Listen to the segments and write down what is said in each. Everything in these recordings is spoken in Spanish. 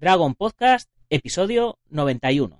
Dragon Podcast, episodio 91.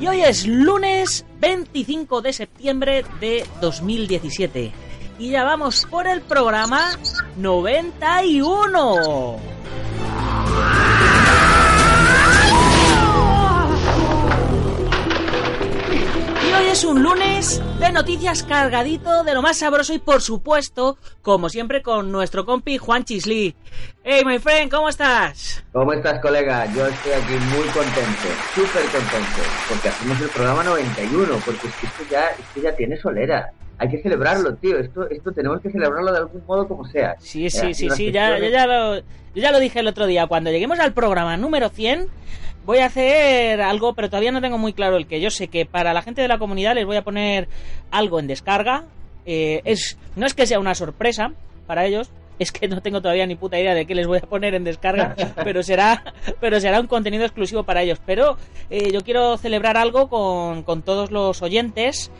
Y hoy es lunes 25 de septiembre de 2017. Y ya vamos por el programa 91. Es un lunes de noticias cargadito de lo más sabroso y por supuesto, como siempre, con nuestro compi Juan Chisli. Hey, my friend, ¿cómo estás? ¿Cómo estás, colega? Yo estoy aquí muy contento, súper contento, porque hacemos el programa 91, porque es que esto ya, esto ya tiene solera. Hay que celebrarlo, tío. Esto, esto tenemos que celebrarlo de algún modo como sea. Sí, sí, sí, sí, ya, yo, ya lo, yo ya lo dije el otro día. Cuando lleguemos al programa número 100, voy a hacer algo, pero todavía no tengo muy claro el que. Yo sé que para la gente de la comunidad les voy a poner algo en descarga. Eh, es, no es que sea una sorpresa para ellos, es que no tengo todavía ni puta idea de qué les voy a poner en descarga, pero será, pero será un contenido exclusivo para ellos. Pero eh, yo quiero celebrar algo con, con todos los oyentes,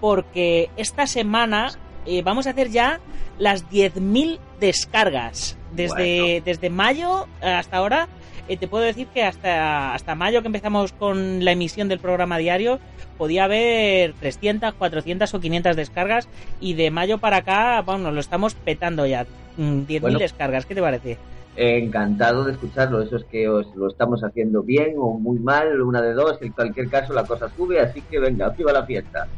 porque esta semana eh, vamos a hacer ya las 10.000 descargas. Desde, Bueno. desde mayo hasta ahora, eh, te puedo decir que hasta, hasta mayo que empezamos con la emisión del programa diario, podía haber 300, 400 o 500 descargas. Y de mayo para acá, bueno, lo estamos petando ya. Mm, 10.000 Bueno. descargas, ¿qué te parece? Encantado de escucharlo. Eso es que os lo estamos haciendo bien o muy mal, una de dos. En cualquier caso, la cosa sube, así que venga, viva la fiesta.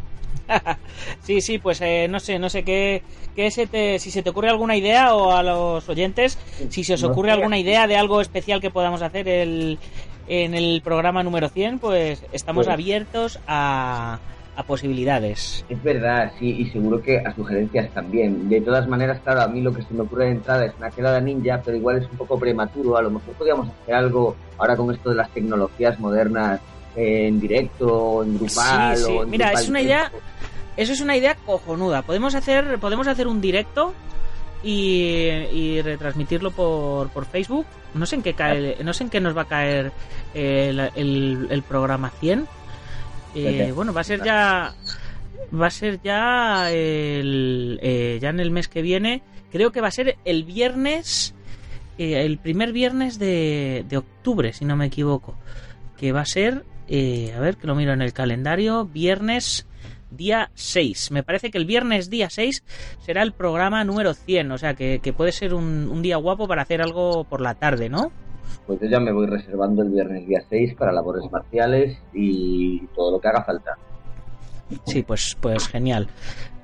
sí, sí, pues eh, no sé, no sé qué, qué se te, si se te ocurre alguna idea o a los oyentes, si se os ocurre alguna idea de algo especial que podamos hacer el, en el programa número 100, pues estamos Pues- abiertos a, a posibilidades. Es verdad, sí, y seguro que a sugerencias también. De todas maneras, claro, a mí lo que se me ocurre de entrada es una quedada ninja, pero igual es un poco prematuro. A lo mejor podríamos hacer algo ahora con esto de las tecnologías modernas en directo, en grupal. Sí, sí. o en Mira, grupal es una idea- Eso es una idea cojonuda. Podemos hacer, podemos hacer un directo y, y retransmitirlo por, por Facebook. No sé en qué cae, no sé en qué nos va a caer el, el- el programa 100. Eh, bueno, va a ser ya va a ser ya el, eh, ya en el mes que viene. Creo que va a ser el viernes eh, el primer viernes de, de octubre, si no me equivoco. Que va a ser, eh, a ver que lo miro en el calendario, viernes día 6. Me parece que el viernes día 6 será el programa número 100, o sea que, que puede ser un, un día guapo para hacer algo por la tarde, ¿no? Pues yo ya me voy reservando el viernes día 6 para labores marciales y todo lo que haga falta. Sí, pues, pues genial.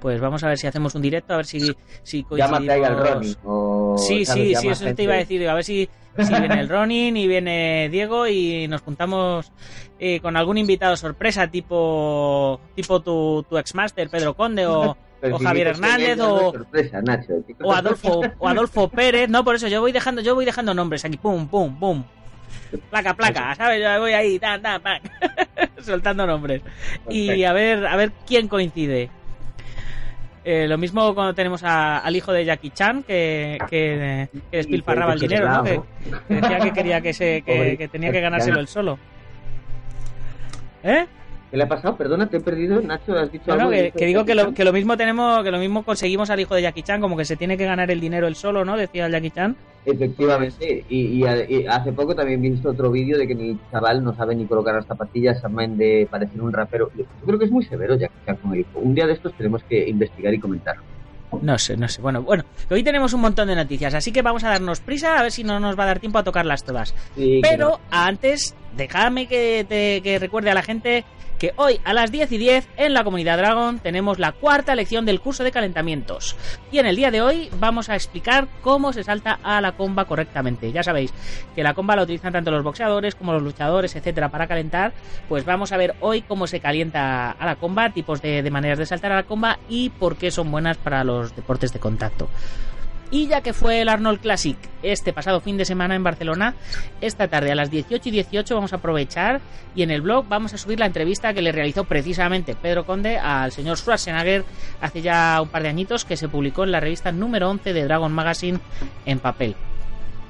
Pues vamos a ver si hacemos un directo, a ver si, si Llámate ahí al coincidimos- Ronnie. o, Sí, sí, sí, eso gente. te iba a decir. A ver si, si viene el Ronin y viene Diego y nos juntamos eh, con algún invitado sorpresa, tipo tipo tu, tu ex-master Pedro Conde o, Pero o Javier que Hernández o, sorpresa, Nacho. ¿Qué o Adolfo o Adolfo Pérez. No, por eso yo voy dejando yo voy dejando nombres aquí, pum, pum, pum. Placa, placa, ¿sabes? Yo voy ahí, tan, tan, soltando nombres. Y a ver, a ver quién coincide. Eh, lo mismo cuando tenemos a- al hijo de Jackie Chan, que, que, que despilfarraba el dinero, ¿no? Que, decía que quería que, se, que, tenía que ganárselo él solo. ¿Eh? ¿Qué le ha pasado? Perdona, te he perdido, Nacho, has dicho No, no, algo. que, digo que lo, que lo mismo tenemos, que lo mismo conseguimos al hijo de Jackie Chan, como que se tiene que ganar el dinero él solo, ¿no? Decía Jackie Chan. Efectivamente, y, y a- y hace poco también he visto otro vídeo de que el chaval no sabe ni colocar las zapatillas, amén de parecer un rapero. Yo creo que es muy severo Jackie Chan con el hijo. Un día de estos tenemos que investigar y comentarlo. No sé, no sé. Bueno, bueno, hoy tenemos un montón de noticias, así que vamos a darnos prisa a ver si no nos va a dar tiempo a tocarlas todas. Sí, Pero no. antes, déjame que, te, que recuerde a la gente que hoy a las 10 y 10 en la comunidad Dragon tenemos la cuarta lección del curso de calentamientos. Y en el día de hoy vamos a explicar cómo se salta a la comba correctamente. Ya sabéis que la comba la utilizan tanto los boxeadores como los luchadores, etcétera, para calentar. Pues vamos a ver hoy cómo se calienta a la comba, tipos de maneras de saltar a la comba y por qué son buenas para los deportes de contacto. Y ya que fue el Arnold Classic este pasado fin de semana en Barcelona, esta tarde a las 18 y 18 vamos a aprovechar y en el blog vamos a subir la entrevista que le realizó precisamente Pedro Conde al señor Schwarzenegger hace ya un par de añitos que se publicó en la revista número 11 de Dragon Magazine en papel.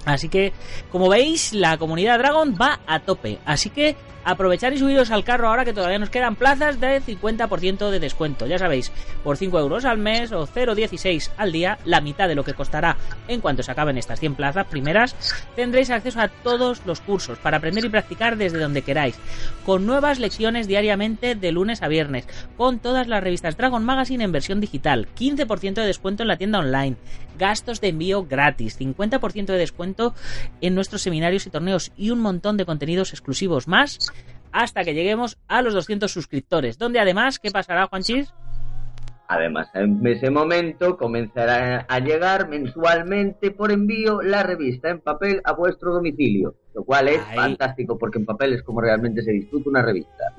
Así que, como veis, la comunidad Dragon va a tope. Así que aprovechar y subiros al carro ahora que todavía nos quedan plazas de 50% de descuento. Ya sabéis, por 5 euros al mes o 0,16 al día, la mitad de lo que costará en cuanto se acaben estas 100 plazas primeras, tendréis acceso a todos los cursos para aprender y practicar desde donde queráis, con nuevas lecciones diariamente de lunes a viernes, con todas las revistas Dragon Magazine en versión digital, 15% de descuento en la tienda online, gastos de envío gratis, 50% de descuento en nuestros seminarios y torneos y un montón de contenidos exclusivos más hasta que lleguemos a los 200 suscriptores, donde además, ¿qué pasará, Juanchis? Además, en ese momento comenzará a llegar mensualmente por envío la revista en papel a vuestro domicilio, lo cual es Ahí. fantástico porque en papel es como realmente se disfruta una revista.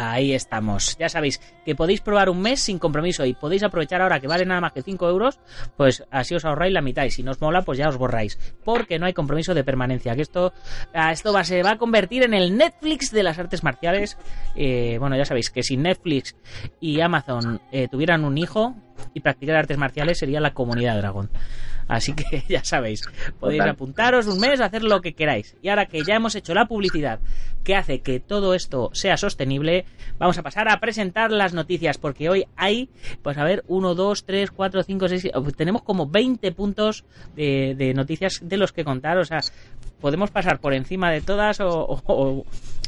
Ahí estamos. Ya sabéis que podéis probar un mes sin compromiso y podéis aprovechar ahora que vale nada más que 5 euros, pues así os ahorráis la mitad y si no os mola, pues ya os borráis. Porque no hay compromiso de permanencia. Que esto, esto va, se va a convertir en el Netflix de las artes marciales. Eh, bueno, ya sabéis que si Netflix y Amazon eh, tuvieran un hijo y practicar artes marciales sería la comunidad dragón. Así que ya sabéis, podéis Total. apuntaros un mes, hacer lo que queráis. Y ahora que ya hemos hecho la publicidad que hace que todo esto sea sostenible, vamos a pasar a presentar las noticias, porque hoy hay, pues a ver, 1, 2, 3, 4, 5, 6, tenemos como 20 puntos de, de noticias de los que contar, o sea, podemos pasar por encima de todas o, o-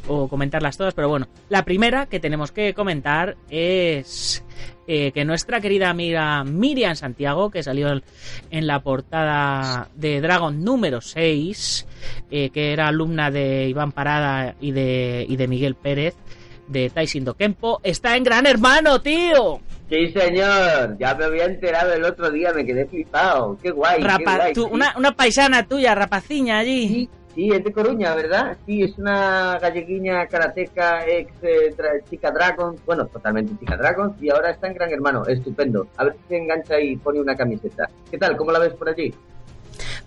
o- comentarlas todas, pero bueno, la primera que tenemos que comentar es eh, que nuestra querida amiga Miriam Santiago, que salió en la portada de Dragon número 6, eh, que era alumna de Iván Parada y de, y de Miguel Pérez, de Taisin Kempo, está en Gran Hermano, tío. Sí, señor, ya me había enterado el otro día, me quedé flipado. Qué guay. qué Rapa- guay, tú- sí. una, una paisana tuya, rapaciña allí. Sí, sí, es de Coruña, ¿verdad? Sí, es una galleguiña karateca, ex eh, tra- chica Dragon, bueno, totalmente chica Dragon, y ahora está en Gran Hermano, estupendo. A ver si se engancha y pone una camiseta. ¿Qué tal? ¿Cómo la ves por allí?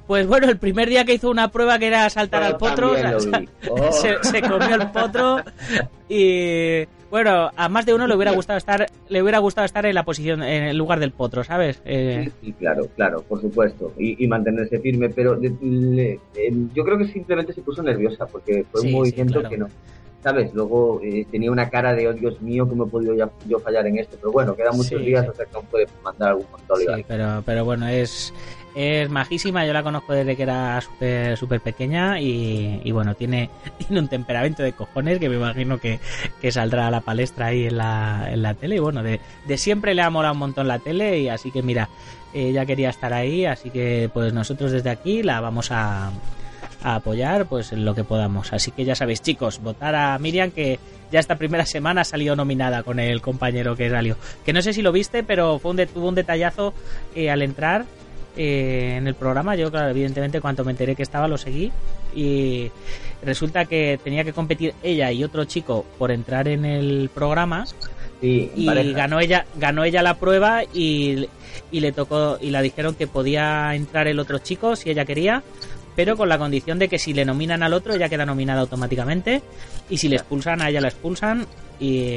Pues bueno, el primer día que hizo una prueba que era saltar Yo al potro. Oh. se, se comió el potro y bueno, a más de uno le hubiera gustado estar, le hubiera gustado estar en la posición, en el lugar del potro, ¿sabes? Eh, Sí, sí, claro, claro, por supuesto. Y, y mantenerse firme, pero de- le- yo creo que simplemente se puso nerviosa porque fue Sí, un sí, movimiento claro. que no. ¿Sabes? Luego eh, tenía una cara de, oh Dios mío, ¿cómo he podido ya- yo fallar en esto? Pero bueno, quedan muchos días hasta que aún puede mandar algún control. y Sí, pero, pero bueno, es, es majísima. Yo la conozco desde que era súper súper pequeña y, y bueno, tiene, tiene un temperamento de cojones que me imagino que, que saldrá a la palestra ahí en la, en la tele. Y bueno, de, de siempre le ha molado un montón la tele y así que mira, ella quería estar ahí, así que pues nosotros desde aquí la vamos a, a apoyar pues en lo que podamos. Así que ya sabéis, chicos, votar a Miriam que ya esta primera semana ha salido nominada con el compañero que salió. Que no sé si lo viste, pero fue un tuvo un detallazo eh, al entrar eh, en el programa. Yo, claro, evidentemente, cuando me enteré que estaba, lo seguí. Y resulta que tenía que competir ella y otro chico por entrar en el programa Sí, y pareja. ganó ella ganó ella la prueba y, y le tocó y la dijeron que podía entrar el otro chico si ella quería pero con la condición de que si le nominan al otro ella queda nominada automáticamente y si le expulsan a ella la expulsan y,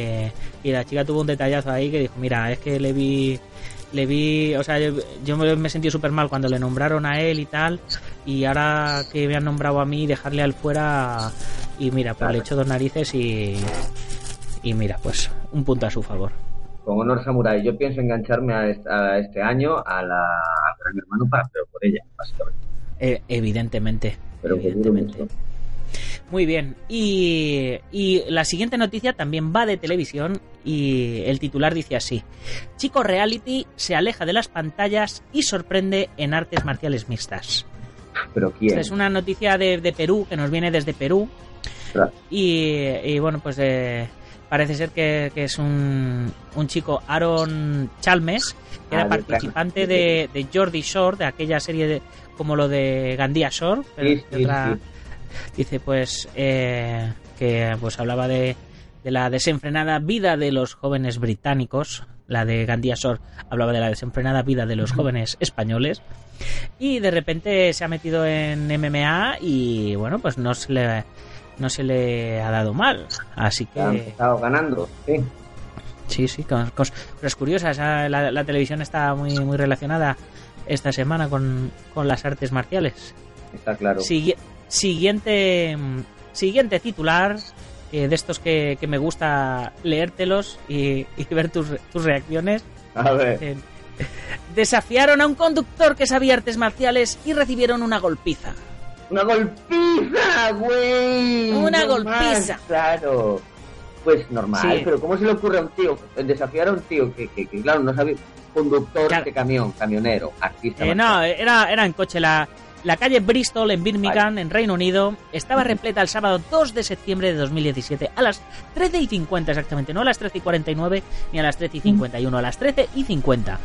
y la chica tuvo un detallazo ahí que dijo mira es que le vi le vi, o sea, yo, me, sentí súper mal cuando le nombraron a él y tal, y ahora que me han nombrado a mí, dejarle al fuera, y mira, pues le echo dos narices y, y mira, pues un punto a su favor. Con honor samurai, yo pienso engancharme a este, a este año a la a Gran Hermano para pero por ella, básicamente. Eh, evidentemente. Pero evidentemente. mucho. Muy bien. Y, y la siguiente noticia también va de televisión y el titular dice así. Chico Reality se aleja de las pantallas y sorprende en artes marciales mixtas. Pero quién. Esta es una noticia de, de Perú, que nos viene desde Perú. Y, y bueno, pues eh, parece ser que, que es un, un chico, Aaron Chalmes, que Ah, era de- participante de, de Jordi Shore, de aquella serie de, como lo de Gandía Shore. pero Sí, de sí, otra- sí. Dice pues eh, que pues hablaba de, de la desenfrenada vida de los jóvenes británicos. La de Gandía Shore hablaba de la desenfrenada vida de los jóvenes españoles. Y de repente se ha metido en MMA y bueno, pues no se le, no se le ha dado mal. Así Ya han que empezado ganando, sí. sí, sí, con, cosas curiosas. Ah, La, la televisión está muy, muy relacionada esta semana con, con las artes marciales. Está claro. Sigui- siguiente, siguiente titular eh, de estos que, que me gusta leértelos y, y ver tus, tus reacciones. A ver. Eh, desafiaron a un conductor que sabía artes marciales y recibieron una golpiza. ¡Una golpiza, güey! Una golpiza. Claro. Pues normal, Sí. pero ¿cómo se le ocurre a un tío desafiar a un tío que, que, que, claro, no sabe, conductor Claro. de camión, camionero, artista? Eh, no, era, era en coche. La, la calle Bristol en Birmingham, en Reino Unido, estaba repleta el sábado 2 de septiembre de 2017 a las 13 y 50 exactamente, no a las 13 y 49 ni a las 13 y 51, a las 13 y 50.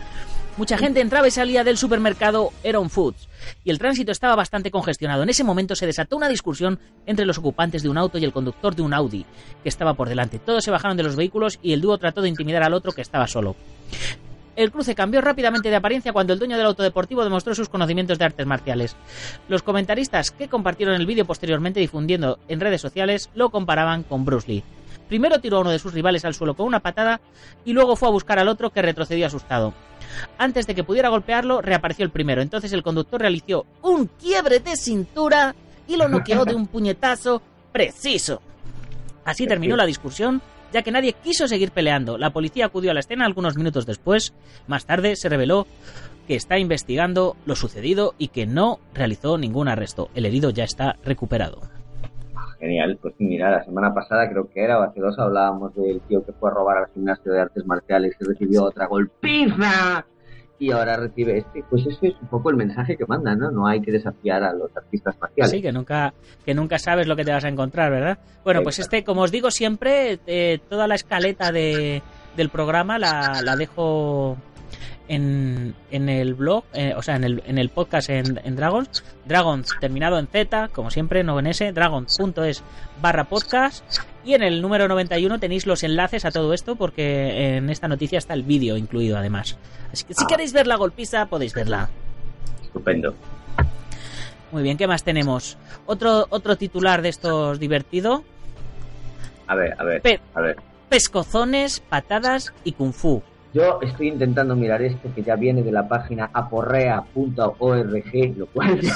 Mucha gente entraba y salía del supermercado Eron Foods y el tránsito estaba bastante congestionado. En ese momento se desató una discusión entre los ocupantes de un auto y el conductor de un Audi que estaba por delante. Todos se bajaron de los vehículos y el dúo trató de intimidar al otro que estaba solo. El cruce cambió rápidamente de apariencia cuando el dueño del auto deportivo demostró sus conocimientos de artes marciales. Los comentaristas que compartieron el vídeo posteriormente difundiendo en redes sociales lo comparaban con Bruce Lee. Primero tiró a uno de sus rivales al suelo con una patada y luego fue a buscar al otro que retrocedió asustado. Antes de que pudiera golpearlo, reapareció el primero. Entonces el conductor realizó un quiebre de cintura y lo noqueó de un puñetazo preciso. Así terminó la discusión, ya que nadie quiso seguir peleando. La policía acudió a la escena algunos minutos después. Más tarde se reveló que está investigando lo sucedido y que no realizó ningún arresto. El herido ya está recuperado. Genial, pues mira, la semana pasada creo que era, o hace dos, hablábamos del tío que fue a robar al gimnasio de artes marciales y recibió otra golpiza. Y ahora recibe este. Pues eso es un poco el mensaje que manda, ¿no? No hay que desafiar a los artistas marciales. Sí, que nunca, que nunca sabes lo que te vas a encontrar, ¿verdad? Bueno, pues este, como os digo siempre, eh, toda la escaleta de, del programa la, la dejo en, en el blog, eh, o sea, en el, en el podcast en, en Dragons. Dragons terminado en Z, como siempre, no en S, dragons.es barra podcast. Y en el número 91 tenéis los enlaces a todo esto porque en esta noticia está el vídeo incluido además. Así que si Ah. queréis ver la golpiza, podéis verla. Estupendo. Muy bien, ¿qué más tenemos? Otro, otro titular de estos divertido. A ver, a ver, Pe- a ver. pescozones, patadas y kung fu. Yo estoy intentando mirar esto que ya viene de la página aporrea.org, lo cual es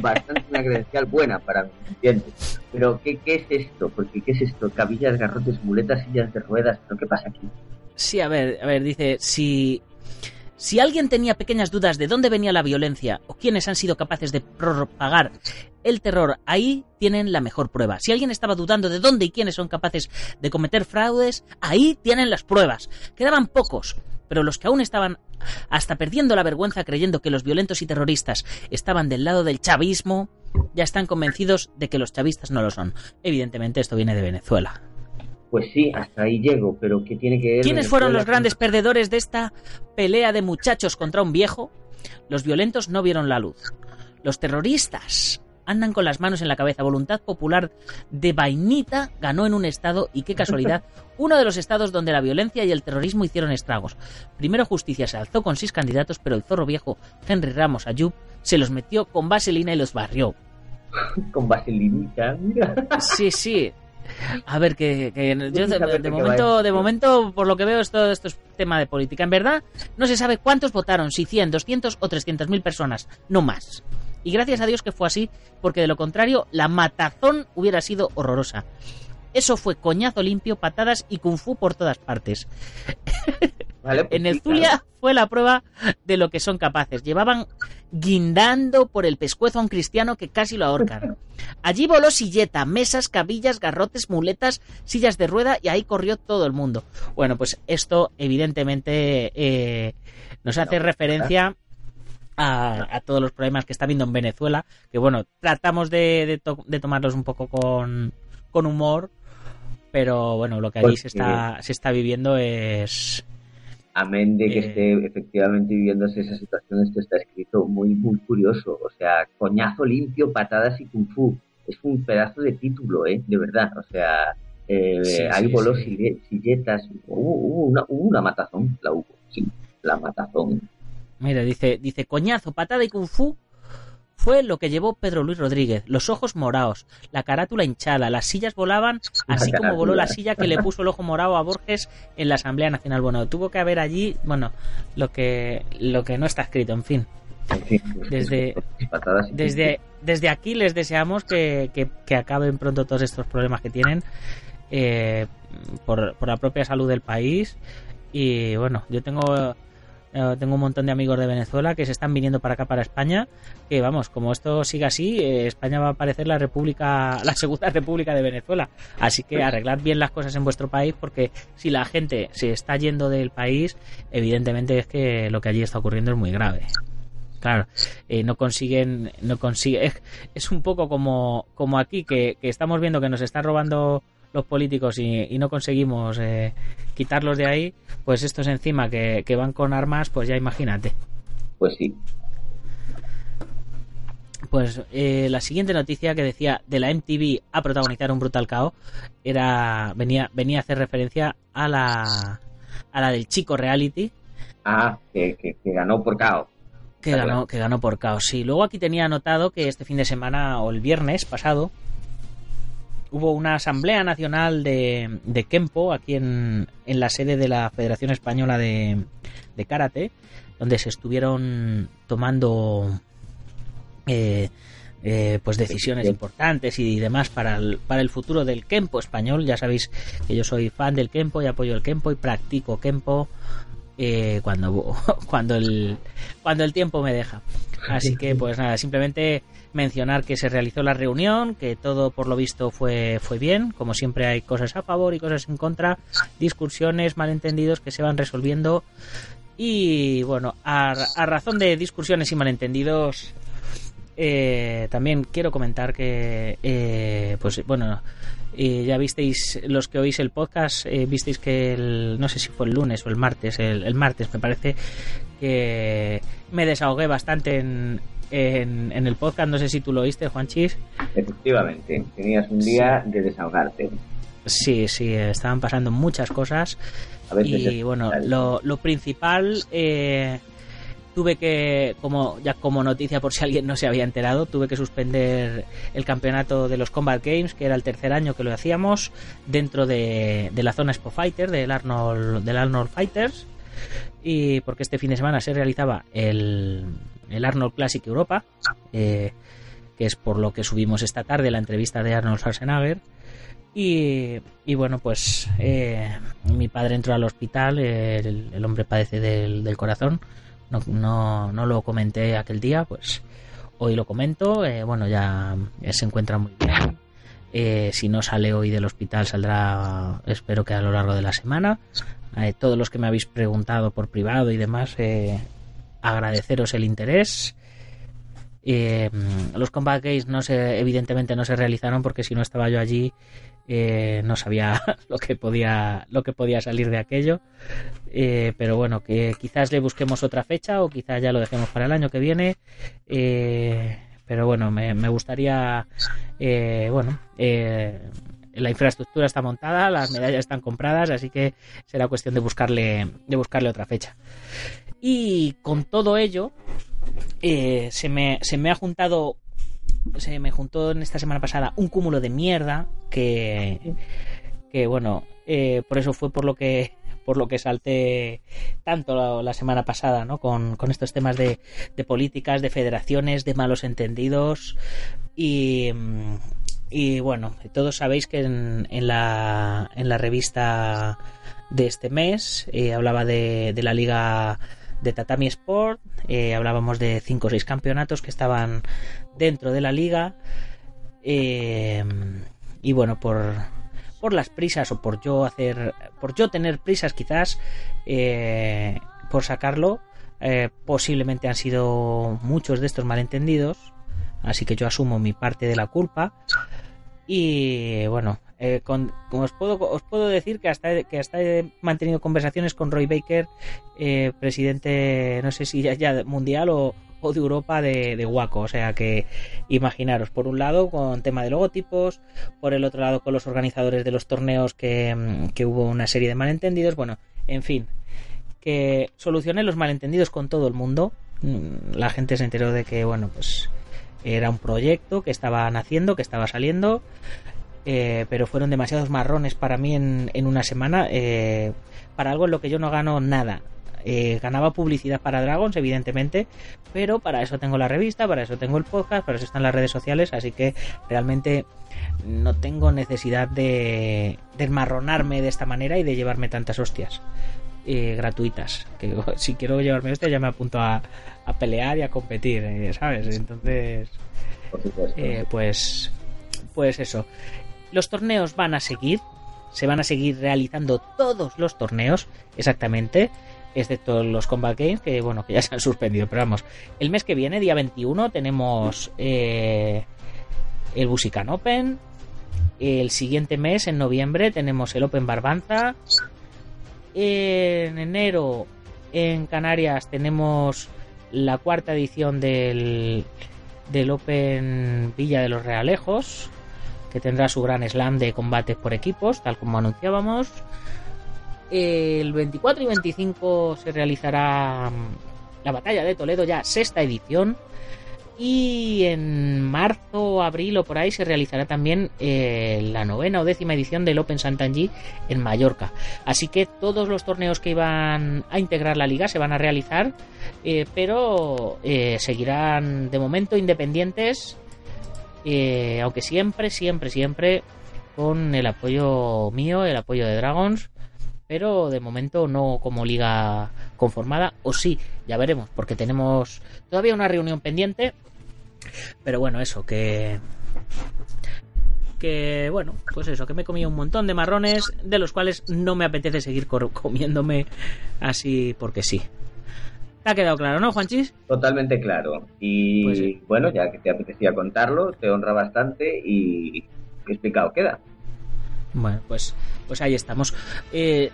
bastante una credencial buena para mí, ¿entiendes? Pero ¿qué, ¿qué es esto? Porque ¿qué es esto? Cabillas, garrotes, muletas, sillas de ruedas, ¿pero qué pasa aquí? Sí, a ver, a ver, dice, si, si alguien tenía pequeñas dudas de dónde venía la violencia o quiénes han sido capaces de propagar el terror, ahí tienen la mejor prueba. Si alguien estaba dudando de dónde y quiénes son capaces de cometer fraudes, ahí tienen las pruebas. Quedaban pocos, pero los que aún estaban hasta perdiendo la vergüenza creyendo que los violentos y terroristas estaban del lado del chavismo, ya están convencidos de que los chavistas no lo son. Evidentemente esto viene de Venezuela. Pues sí, hasta ahí llego, pero ¿qué tiene que ver? ¿Quiénes fueron los grandes perdedores de esta pelea de muchachos contra un viejo? Los violentos no vieron la luz. Los terroristas andan con las manos en la cabeza. Voluntad Popular de Vainita ganó en un estado y qué casualidad, uno de los estados donde la violencia y el terrorismo hicieron estragos. Primero Justicia se alzó con seis candidatos, pero el zorro viejo Henry Ramos Ayub se los metió con vaselina y los barrió. con vaselinita, mira. Sí, sí. A ver, que, yo de, momento, de momento, por lo que veo, esto, esto es tema de política. En verdad, no se sabe cuántos votaron, si 100, 200 o 300 mil personas, no más. Y gracias a Dios que fue así, porque de lo contrario, la matazón hubiera sido horrorosa. Eso fue coñazo limpio, patadas y kung fu por todas partes. Pues en el Zulia fue la prueba de lo que son capaces. Llevaban guindando por el pescuezo a un cristiano que casi lo ahorcan. Allí voló silleta, mesas, cabillas, garrotes, muletas, sillas de rueda y ahí corrió todo el mundo. Bueno, pues esto evidentemente eh, nos hace referencia a, todos los problemas que está habiendo en Venezuela, que bueno, tratamos de, tomarlos un poco con, con humor, pero bueno, lo que allí se está, se está viviendo es... Amén de que eh, esté efectivamente viviéndose esa situación, esto está escrito muy, muy curioso. O sea, coñazo limpio, patadas y kung fu. Es un pedazo de título, ¿eh? De verdad. O sea, eh, hay bolos y silletas. Hubo, una, hubo una matazón, la hubo, sí, la matazón. Mira, dice, dice coñazo, patada y kung fu fue lo que llevó Pedro Luis Rodríguez, los ojos morados, la carátula hinchada, las sillas volaban, así como voló la silla que le puso el ojo morado a Borges en la Asamblea Nacional. Bueno, tuvo que haber allí, bueno, lo que, lo que no está escrito, en fin. Desde, desde, desde aquí les deseamos que, que, acaben pronto todos estos problemas que tienen eh, por, por la propia salud del país. Y bueno, yo tengo eh, tengo un montón de amigos de Venezuela que se están viniendo para acá, para España. Que vamos, como esto siga así, eh, España va a parecer la República, la segunda República de Venezuela. Así que arreglad bien las cosas en vuestro país, porque si la gente se está yendo del país, evidentemente es que lo que allí está ocurriendo es muy grave. Claro, eh, no consiguen, no consiguen, es, un poco como, como aquí que, que estamos viendo que nos están robando los políticos y, no conseguimos eh, quitarlos de ahí, pues estos encima que, van con armas, pues ya imagínate. Pues sí. Pues eh, la siguiente noticia que decía de la MTV a protagonizar un brutal caos era venía venía a hacer referencia a la a la del chico reality. Ah, que, ganó por caos. Que ganó, que ganó por caos, sí. Luego aquí tenía anotado que este fin de semana o el viernes pasado hubo una asamblea nacional de, de Kempo aquí en, en, la sede de la Federación Española de, de Karate, donde se estuvieron tomando eh, eh, pues decisiones importantes y demás para el, para el futuro del Kempo español. Ya sabéis que yo soy fan del Kempo y apoyo el Kempo y practico Kempo eh, cuando, cuando, el, cuando el tiempo me deja. Así que pues nada, simplemente mencionar que se realizó la reunión, que todo por lo visto fue, fue bien, como siempre hay cosas a favor y cosas en contra, discusiones, malentendidos que se van resolviendo. Y bueno, a, razón de discusiones y malentendidos, eh, también quiero comentar que, eh, pues bueno, eh, ya visteis, los que oís el podcast, visteis que el, no sé si fue el lunes o el martes, el, el martes me parece, que me desahogué bastante en, en, el podcast, no sé si tú lo oíste, Juanchis. Efectivamente, tenías un día de desahogarte. Sí, sí, estaban pasando muchas cosas. y bueno, lo, lo principal, eh, tuve que, como ya como noticia por si alguien no se había enterado, tuve que suspender el campeonato de los Combat Games, que era el tercer año que lo hacíamos, dentro de, de la zona Expo Fighter, del Arnold, del Arnold Fighters y porque este fin de semana se realizaba el, el Arnold Classic Europa, eh, que es por lo que subimos esta tarde la entrevista de Arnold Schwarzenegger. Y, y bueno, pues eh, mi padre entró al hospital, el, hombre padece del, corazón, no, no, no, lo comenté aquel día, pues hoy lo comento, eh, bueno, ya se encuentra muy bien. Si no sale hoy del hospital, saldrá, espero que a lo largo de la semana. Eh, todos los que me habéis preguntado por privado y demás, eh, agradeceros el interés. Eh, los combat games no se, evidentemente no se realizaron porque si no estaba yo allí no sabía lo que podía lo que podía salir de aquello pero bueno que quizás le busquemos otra fecha o quizás ya lo dejemos para el año que viene pero bueno me, me gustaría bueno la infraestructura está montada, las medallas están compradas, así que será cuestión de buscarle, de buscarle otra fecha. Y con todo ello, eh, se, me, se me ha juntado se me juntó en esta semana pasada un cúmulo de mierda que, que bueno, eh, por eso fue por lo que por lo que salté tanto la, semana pasada, ¿no? Con, con estos temas de, de, políticas, de federaciones, de malos entendidos y, y bueno, todos sabéis que en, en, la, en la revista de este mes eh, hablaba de, de la liga de Tatami Sport, eh, hablábamos de 5 o 6 campeonatos que estaban dentro de la liga. Eh, y bueno, por, por las prisas o por yo hacer, por yo tener prisas quizás eh, por sacarlo, posiblemente han sido muchos de estos malentendidos. Así que yo asumo mi parte de la culpa. Y bueno, eh, con, como os puedo, os puedo decir que hasta, que hasta he mantenido conversaciones con Roy Baker, eh, presidente, no sé si ya, ya mundial o, o, de Europa de, de. O sea que imaginaros, por un lado con tema de logotipos, por el otro lado con los organizadores de los torneos que, mm, que hubo una serie de malentendidos. Bueno, en fin, que solucioné los malentendidos con todo el mundo. Mm, la gente se enteró de que, bueno, pues era un proyecto que estaban haciendo, que estaba saliendo. Eh, pero fueron demasiados marrones para mí en, en una semana, eh, para algo en lo que yo no gano nada. Eh, ganaba publicidad para Dragons, evidentemente, pero para eso tengo la revista, para eso tengo el podcast, para eso están las redes sociales, así que realmente no tengo necesidad de, de enmarronarme de esta manera y de llevarme tantas hostias eh, gratuitas. Que si quiero llevarme hostias ya me apunto a, a pelear y a competir, eh, ¿sabes? Entonces, eh, pues, pues eso. Los torneos van a seguir, se van a seguir realizando todos los torneos, exactamente, excepto los Combat Games, que bueno, que ya se han suspendido, pero vamos, el mes que viene, día 21, tenemos eh, el Busican Open, el siguiente mes, en noviembre, tenemos el Open Barbanza, en enero, en Canarias, tenemos la cuarta edición del, del Open Villa de los Realejos, que tendrá su gran slam de combates por equipos, tal como anunciábamos. El 24 y 25 se realizará mm, la batalla de Toledo, ya sexta edición. Y en marzo, abril o por ahí se realizará también eh, la novena o décima edición del Open Santangi en Mallorca. Así que todos los torneos que iban a integrar la liga se van a realizar, eh, pero eh, seguirán de momento independientes aunque siempre, siempre, siempre con el apoyo mío, el apoyo de Dragons, pero de momento no como liga conformada, o sí, ya veremos, porque tenemos todavía una reunión pendiente, pero bueno, eso, que... Que bueno, pues eso, que me he comido un montón de marrones, de los cuales no me apetece seguir comiéndome así porque sí. ¿Te ha quedado claro, no, Juanchis? Totalmente claro. Y pues sí. bueno, ya que te apetecía contarlo, te honra bastante y explicado queda. Bueno, pues, pues ahí estamos. Eh,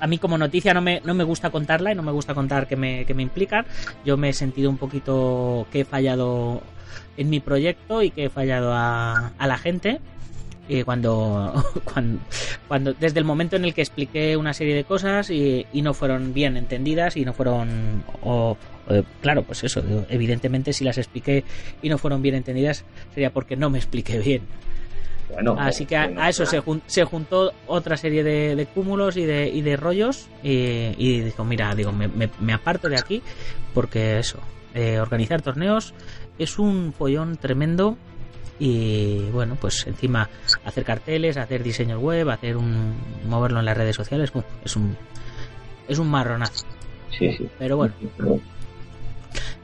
a mí como noticia no me, no me gusta contarla y no me gusta contar que me, que me implican. Yo me he sentido un poquito que he fallado en mi proyecto y que he fallado a, a la gente cuando, cuando, cuando, desde el momento en el que expliqué una serie de cosas y, y no fueron bien entendidas y no fueron, o, claro, pues eso, evidentemente si las expliqué y no fueron bien entendidas sería porque no me expliqué bien. Bueno, Así que a, a eso se, jun, se, juntó otra serie de, de cúmulos y de, y de rollos y, y, digo, mira, digo, me, me, me, aparto de aquí porque eso, eh, organizar torneos es un follón tremendo y bueno pues encima hacer carteles hacer diseños web hacer un moverlo en las redes sociales es un es un marronazo sí, sí. pero bueno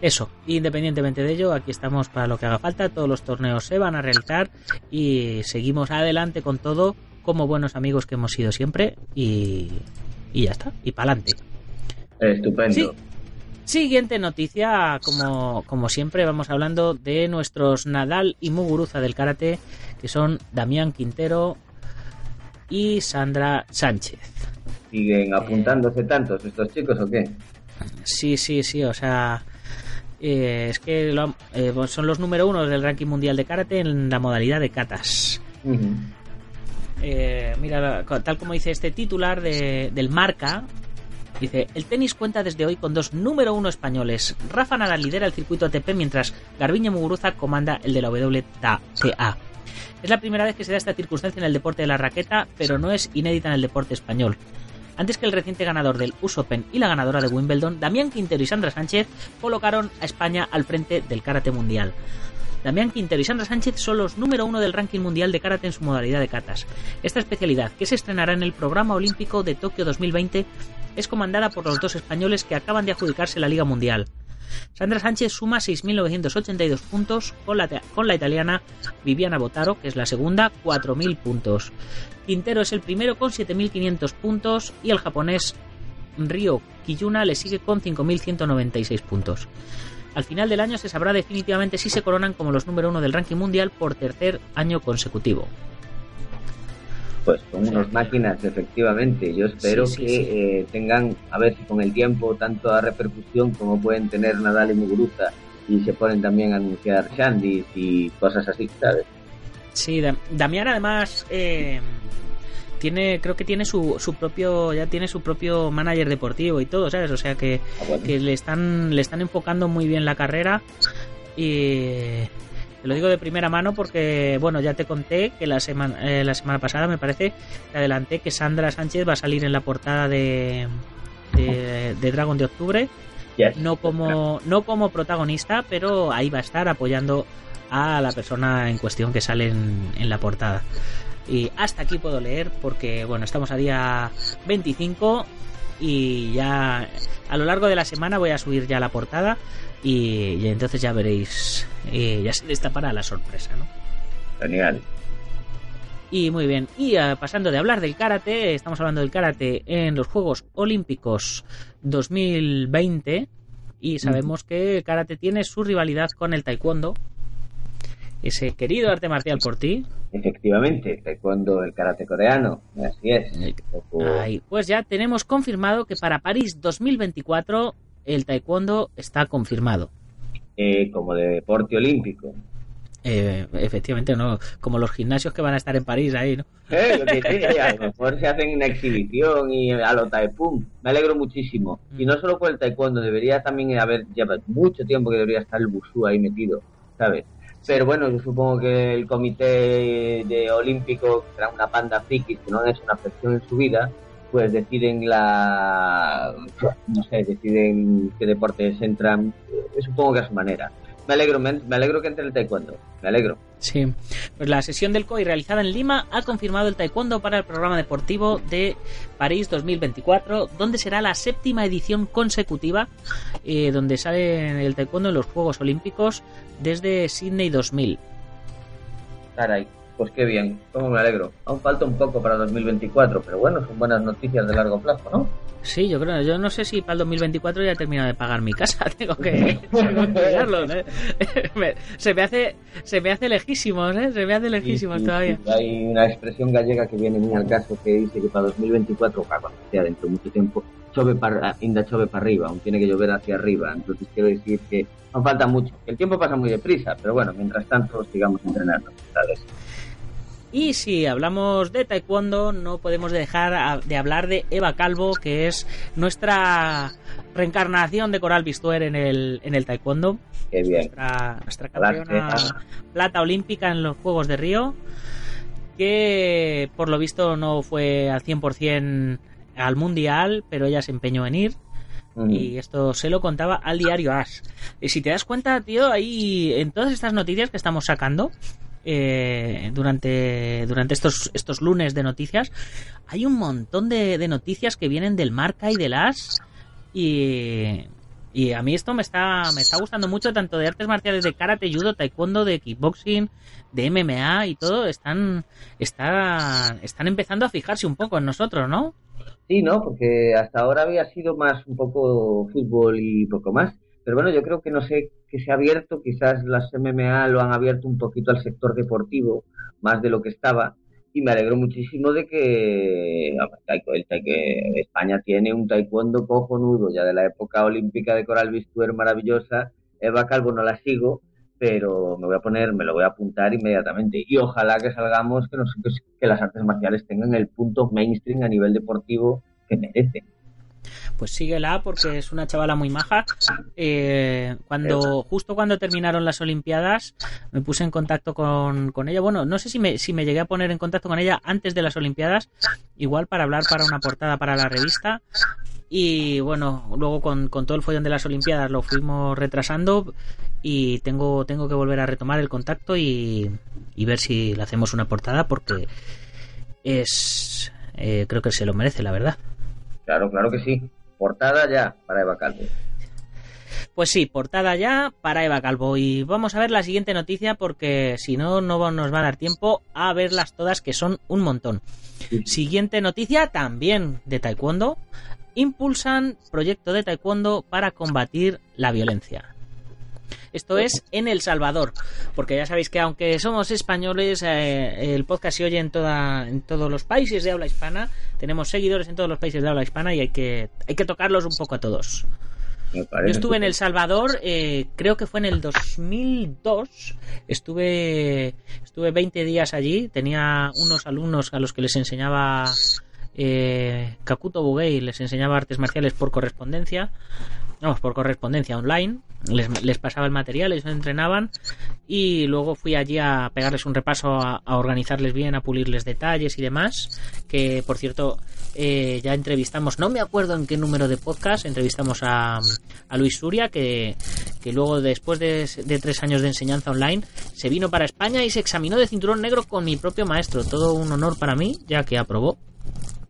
eso independientemente de ello aquí estamos para lo que haga falta todos los torneos se van a realizar y seguimos adelante con todo como buenos amigos que hemos sido siempre y, y ya está y para adelante estupendo sí. Siguiente noticia, como, como siempre, vamos hablando de nuestros Nadal y Muguruza del karate, que son Damián Quintero y Sandra Sánchez. ¿Siguen apuntándose eh, tantos estos chicos o qué? Sí, sí, sí, o sea, eh, es que lo, eh, son los número uno del ranking mundial de karate en la modalidad de katas. Uh -huh. eh, mira, tal como dice este titular de, del marca, Dice, el tenis cuenta desde hoy con dos número uno españoles. Rafa Nadal lidera el circuito ATP mientras Garbiñe Muguruza comanda el de la WTA. Es la primera vez que se da esta circunstancia en el deporte de la raqueta, pero no es inédita en el deporte español. Antes que el reciente ganador del US Open y la ganadora de Wimbledon, Damián Quintero y Sandra Sánchez colocaron a España al frente del karate mundial. Damián Quintero y Sandra Sánchez son los número uno del ranking mundial de karate en su modalidad de katas. Esta especialidad, que se estrenará en el programa olímpico de Tokio 2020, es comandada por los dos españoles que acaban de adjudicarse la Liga Mundial. Sandra Sánchez suma 6.982 puntos, con la, con la italiana Viviana Botaro, que es la segunda, 4.000 puntos. Quintero es el primero con 7.500 puntos y el japonés Ryo Kiyuna le sigue con 5.196 puntos. Al final del año se sabrá definitivamente si se coronan como los número uno del ranking mundial por tercer año consecutivo. Pues son unas máquinas, efectivamente. Yo espero que eh, tengan, a ver si con el tiempo, tanto a repercusión como pueden tener Nadal y Muguruza y se ponen también a anunciar Shandis y cosas así, ¿sabes? Sí, Damián además eh, tiene creo que tiene su, su propio ya tiene su propio manager deportivo y todo sabes o sea que, ah, que le están le están enfocando muy bien la carrera y te lo digo de primera mano porque bueno ya te conté que la semana eh, la semana pasada me parece te adelanté que Sandra Sánchez va a salir en la portada de de, Dragon de octubre. No como no como protagonista pero ahí va a estar apoyando a la persona en cuestión que sale en la portada y hasta aquí puedo leer porque, bueno, estamos a día 25 y ya a lo largo de la semana voy a subir ya la portada y, entonces ya veréis, eh, ya se destapará la sorpresa, ¿no? Genial. Y muy bien, y eh, pasando de hablar del karate, estamos hablando del karate en los Juegos Olímpicos 2020 y sabemos que el karate tiene su rivalidad con el taekwondo ese querido arte marcial por ti. Efectivamente, taekwondo, el karate coreano, así es. pues ya tenemos confirmado que para París 2024 el taekwondo está confirmado. Eh, como deporte olímpico. Eh, efectivamente, no, como los gimnasios que van a estar en París ahí, ¿no? Eh, a lo mejor se hacen una exhibición y a lo taepum. Me alegro muchísimo. Y no solo por el taekwondo, debería también haber, lleva mucho tiempo que debería estar el busú ahí metido, ¿sabes? Pero bueno, yo supongo que el comité de olímpico, que será una panda frikis que no hecho una flexión en su vida, pues deciden la, no sé, deciden qué deportes entran, eh, supongo que a su manera me alegro, me, alegro que entre el taekwondo, me alegro. Sí, pues la sesión del COI realizada en Lima ha confirmado el taekwondo para el programa deportivo de París 2024, donde será la séptima edición consecutiva eh, donde sale el taekwondo en los Juegos Olímpicos desde Sydney 2000. Caray, pues qué bien, cómo me alegro. Aún falta un poco para 2024, pero bueno, son buenas noticias de largo plazo, ¿no? Sí, yo creo, yo no sé si para el 2024 ya he terminado de pagar mi casa, tengo que, mirarlo, ¿eh? se me hace se me hace lejísimos, ¿eh? Se me hace lejísimos todavía. Hay una expresión gallega que viene muy al caso que dice que para 2024, cuando sea dentro de mucho tiempo, chove para, inda chove para arriba, aún tiene que llover hacia arriba. Entonces quiero decir que no falta mucho. El tiempo pasa muy deprisa, pero bueno, mientras tanto sigamos entrenando, ¿sabes? Y si hablamos de taekwondo, no podemos dejar de hablar de Eva Calvo, que es nuestra reencarnación de Coral Bistuer en el, en el taekwondo. Qué bien. Nuestra, campeona plata olímpica en los Juegos de Río, que por lo visto no fue al 100% al mundial, pero ella se empeñó en ir. Y esto se lo contaba al diario As. Y si te das cuenta, tío, ahí en todas estas noticias que estamos sacando, eh, durante, durante estos, estos lunes de noticias, hay un montón de, noticias que vienen del marca y del as. Y, y a mí esto me está, me está gustando mucho, tanto de artes marciales de karate, judo, taekwondo, de kickboxing, de MMA y todo. Están, están, están empezando a fijarse un poco en nosotros, ¿no? Sí, ¿no? Porque hasta ahora había sido más un poco fútbol y poco más. Pero bueno, yo creo que no sé que se ha abierto, quizás las MMA lo han abierto un poquito al sector deportivo, más de lo que estaba, y me alegro muchísimo de que, España tiene un taekwondo cojonudo, ya de la época olímpica de Coral Bistuer maravillosa, Eva Calvo no la sigo, pero me voy a poner, me lo voy a apuntar inmediatamente. Y ojalá que salgamos, que, que las artes marciales tengan el punto mainstream a nivel deportivo que merecen. Pues síguela porque es una chavala muy maja. Eh, cuando justo cuando terminaron las Olimpiadas me puse en contacto con, con, ella. Bueno, no sé si me, si me llegué a poner en contacto con ella antes de las Olimpiadas, igual para hablar para una portada para la revista. Y bueno, luego con, con todo el follón de las Olimpiadas lo fuimos retrasando y tengo, tengo que volver a retomar el contacto y, y ver si le hacemos una portada porque es eh, creo que se lo merece, la verdad. Claro, claro que sí. Portada ya para Eva Calvo. Pues sí, portada ya para Eva Calvo. Y vamos a ver la siguiente noticia porque si no, no nos va a dar tiempo a verlas todas, que son un montón. Siguiente noticia también de Taekwondo. Impulsan proyecto de Taekwondo para combatir la violencia. Esto es en El Salvador, porque ya sabéis que aunque somos españoles, eh, el podcast se oye en, toda, en todos los países de habla hispana. Tenemos seguidores en todos los países de habla hispana y hay que, hay que tocarlos un poco a todos. Yo estuve en El Salvador, eh, creo que fue en el 2002. Estuve, estuve 20 días allí. Tenía unos alumnos a los que les enseñaba eh, Kakuto Bugei, les enseñaba artes marciales por correspondencia vamos, por correspondencia online, les, pasaba el material, ellos entrenaban y luego fui allí a pegarles un repaso, a, organizarles bien, a pulirles detalles y demás, que por cierto eh, ya entrevistamos, no me acuerdo en qué número de podcast, entrevistamos a, a Luis Suria, que, que luego después de, de, tres años de enseñanza online se vino para España y se examinó de cinturón negro con mi propio maestro, todo un honor para mí, ya que aprobó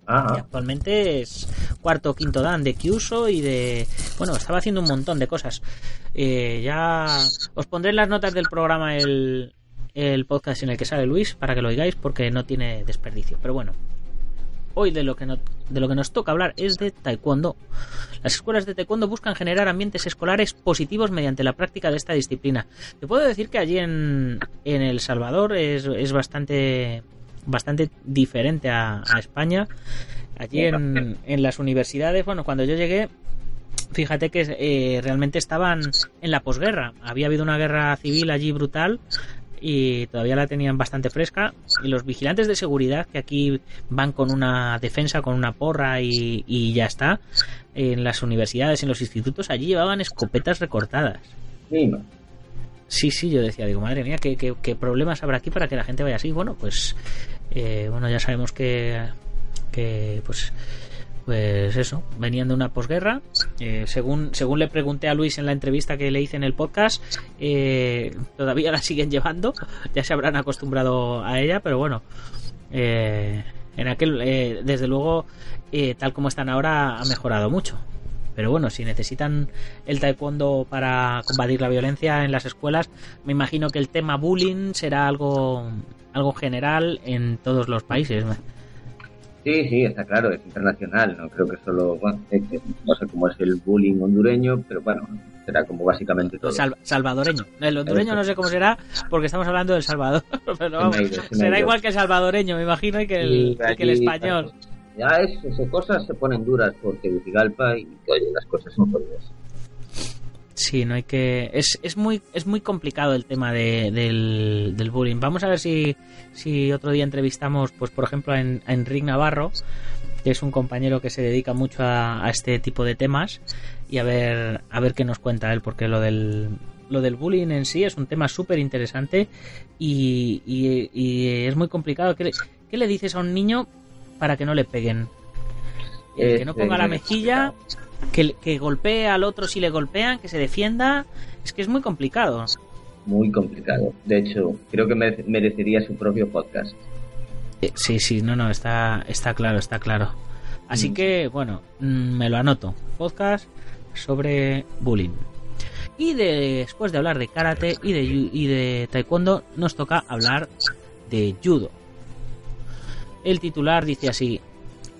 actualmente es cuarto o quinto dan de Kyuso y de. Bueno, estaba haciendo un montón de cosas. Eh, ya os pondré en las notas del programa el, el podcast en el que sale Luis para que lo oigáis porque no tiene desperdicio. Pero bueno, hoy de lo que de lo que nos toca hablar es de taekwondo. Las escuelas de taekwondo buscan generar ambientes escolares positivos mediante la práctica de esta disciplina. Te puedo decir que allí en, en El Salvador es, es bastante bastante diferente a, España. Allí en, en, las universidades, bueno, cuando yo llegué, fíjate que eh, realmente estaban en la posguerra. Había habido una guerra civil allí brutal y todavía la tenían bastante fresca. Y los vigilantes de seguridad, que aquí van con una defensa, con una porra y, y ya está, en las universidades, en los institutos, allí llevaban escopetas recortadas. Sí, Sí, sí, yo decía, digo, madre mía, ¿qué, qué, problemas habrá aquí para que la gente vaya así? Bueno, pues, eh, bueno, ya sabemos que, que, pues, pues eso, venían de una posguerra. Eh, según, según le pregunté a Luis en la entrevista que le hice en el podcast, eh, todavía la siguen llevando, ya se habrán acostumbrado a ella, pero bueno, en aquel, desde luego, tal como están ahora, ha mejorado mucho. Pero bueno, si necesitan el taekwondo para combatir la violencia en las escuelas, me imagino que el tema bullying será algo, algo general en todos los países. Sí, sí, está claro, es internacional, no creo que solo, bueno, no sé cómo es el bullying hondureño, pero bueno, será como básicamente todo. salvadoreño. El hondureño no sé cómo será porque estamos hablando del Salvador, pero vamos, será igual que el salvadoreño, me imagino, y que el, que el español ya es, esas cosas se ponen duras porque Tegucigalpa y oye, las cosas son jodidas. Sí, no hay que. Es, es, muy, es muy complicado el tema de, del, del, bullying. Vamos a ver si, si otro día entrevistamos, pues por ejemplo, a, Enrique Navarro, que es un compañero que se dedica mucho a, este tipo de temas, y a ver, a ver qué nos cuenta él, porque lo del, lo del bullying en sí es un tema súper interesante y, y, es muy complicado. ¿Qué ¿Qué le dices a un niño para que no le peguen. que no ponga la mejilla, que, que golpee al otro si le golpean, que se defienda. Es que es muy complicado. Muy complicado. De hecho, creo que merecería su propio podcast. Eh, sí, sí, no, no, está, está claro, está claro. Así mm. que, bueno, mm, me lo anoto. Podcast sobre bullying. Y después de hablar de karate y de, y de taekwondo, nos toca hablar de judo. El titular dice así,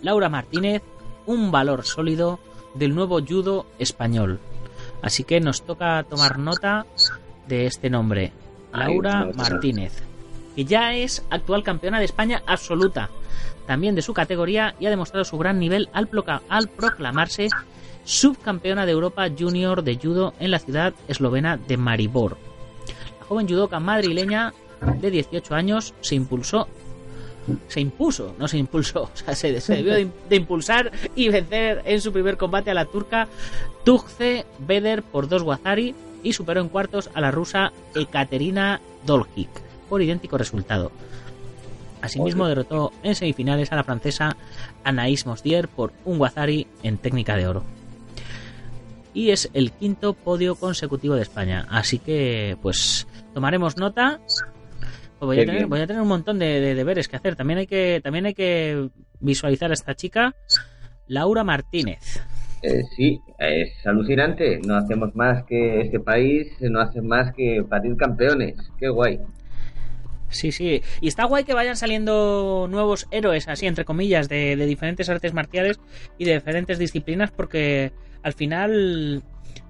Laura Martínez, un valor sólido del nuevo judo español. Así que nos toca tomar nota de este nombre, Laura Martínez, que ya es actual campeona de España absoluta, también de su categoría y ha demostrado su gran nivel al, al proclamarse subcampeona de Europa Junior de judo en la ciudad eslovena de Maribor. La joven judoka madrileña de 18 años se impulsó se impuso, no se impulsó, o sea, se, debió de, impulsar y vencer en su primer combate a la turca Tugce Beder por dos Wazari y superó en cuartos a la rusa Ekaterina Dolhik por idéntico resultado. Asimismo derrotó en semifinales a la francesa Anaïs Mosdier por un Wazari en técnica de oro. Y es el quinto podio consecutivo de España, así que pues tomaremos nota pues voy, a tener, un montón de, deberes que hacer. También hay que, también hay que visualizar a esta chica, Laura Martínez. Eh, sí, es alucinante. No hacemos más que este país, no hace más que parir campeones. Qué guay. Sí, sí. Y está guay que vayan saliendo nuevos héroes, así entre comillas, de, diferentes artes marciales y de diferentes disciplinas, porque al final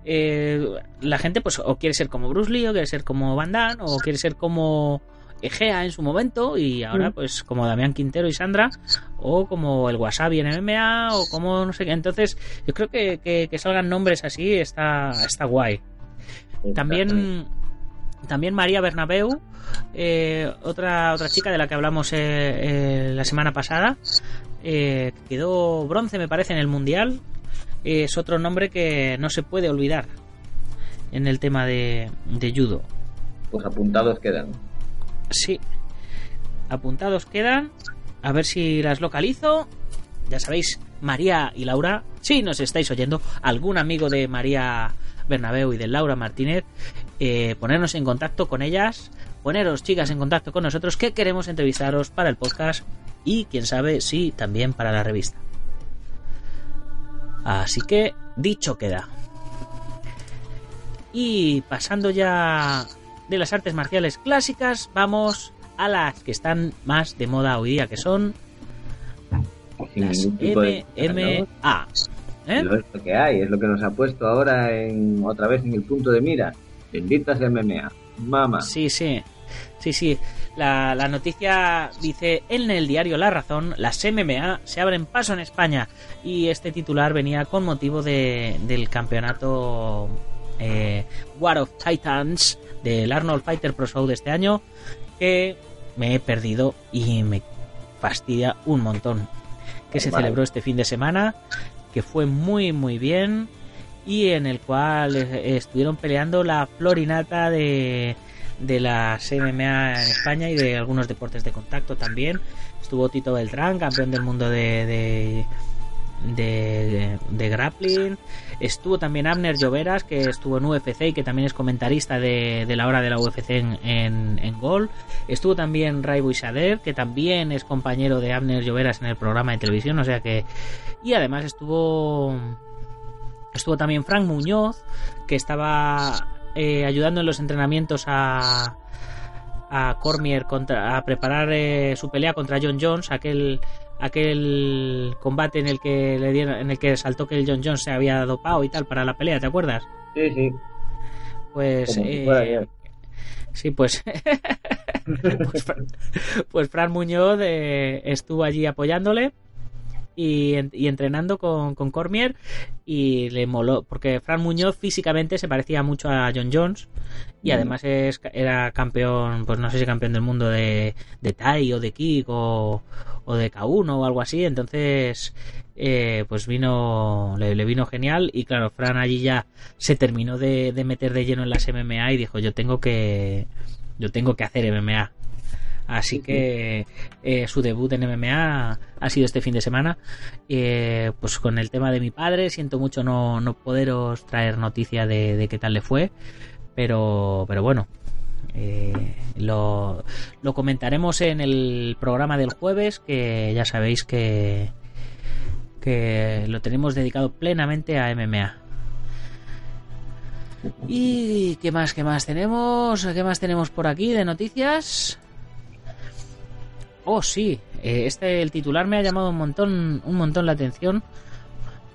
eh, la gente, pues, o quiere ser como Bruce Lee, o quiere ser como Van Damme, o quiere ser como Egea en su momento y ahora mm. pues como Damián Quintero y Sandra o como el Wasabi en MMA o como no sé qué. Entonces yo creo que, que, salgan nombres así está, está guay. También también María Bernabeu, eh, otra, otra chica de la que hablamos eh, eh, la semana pasada, quedó bronce me parece en el Mundial. Es otro nombre que no se puede olvidar en el tema de, de judo. Pues apuntados quedan. Sí. Apuntados quedan. A ver si las localizo. Ya sabéis, María y Laura, si nos estáis oyendo, algún amigo de María Bernabeu y de Laura Martínez, eh, ponernos en contacto con ellas, poneros chicas en contacto con nosotros que queremos entrevistaros para el podcast y quién sabe si también para la revista. Así que dicho queda. Y pasando ya de las artes marciales clásicas, vamos a las que están más de moda hoy día, que son las MMA. ¿Eh? Es lo que hay, es lo que nos ha puesto ahora en otra vez en el punto de mira. Benditas MMA. Mama. Sí, sí. Sí, sí. La, la, noticia dice en el diario La Razón, las MMA se abren paso en España. Y este titular venía con motivo de, del campeonato eh, War of Titans del Arnold Fighter Pro Show de este año que me he perdido y me fastidia un montón. Que se celebró este fin de semana, que fue muy muy bien y en el cual estuvieron peleando la florinata de, de las MMA en España y de algunos deportes de contacto también. Estuvo Tito Beltrán, campeón del mundo de de, de, grappling. Estuvo también Abner Lloveras, que estuvo en UFC y que también es comentarista de, de la hora de la UFC en, en, Gol. Estuvo también Ray Buisader, que también es compañero de Abner Lloveras en el programa de televisión. O sea que. Y además estuvo. Estuvo también Frank Muñoz, que estaba eh, ayudando en los entrenamientos a, a Cormier contra, a preparar eh, su pelea contra John Jones, aquel aquel combate en el que le dieron, en el que saltó que el John Jones se había dopado y tal para la pelea, ¿te acuerdas? Sí, sí. Pues eh, sí, pues pues, pues, Fran Muñoz eh, estuvo allí apoyándole y, entrenando con, con, Cormier y le moló, porque Fran Muñoz físicamente se parecía mucho a John Jones y además es, era campeón, pues no sé si campeón del mundo de, de Tai o de Kick o, o de K1 o algo así, entonces eh, pues vino, le, vino genial y claro, Fran allí ya se terminó de, de meter de lleno en las MMA y dijo yo tengo que, yo tengo que hacer MMA Así que eh, su debut en MMA ha sido este fin de semana. Eh, pues con el tema de mi padre, siento mucho no, no poderos traer noticia de, qué tal le fue. Pero, pero bueno, eh, lo, lo, comentaremos en el programa del jueves, que ya sabéis que, que lo tenemos dedicado plenamente a MMA. ¿Y qué más, qué más tenemos? ¿Qué más tenemos por aquí de noticias? Oh, sí, eh, este el titular me ha llamado un montón, un montón la atención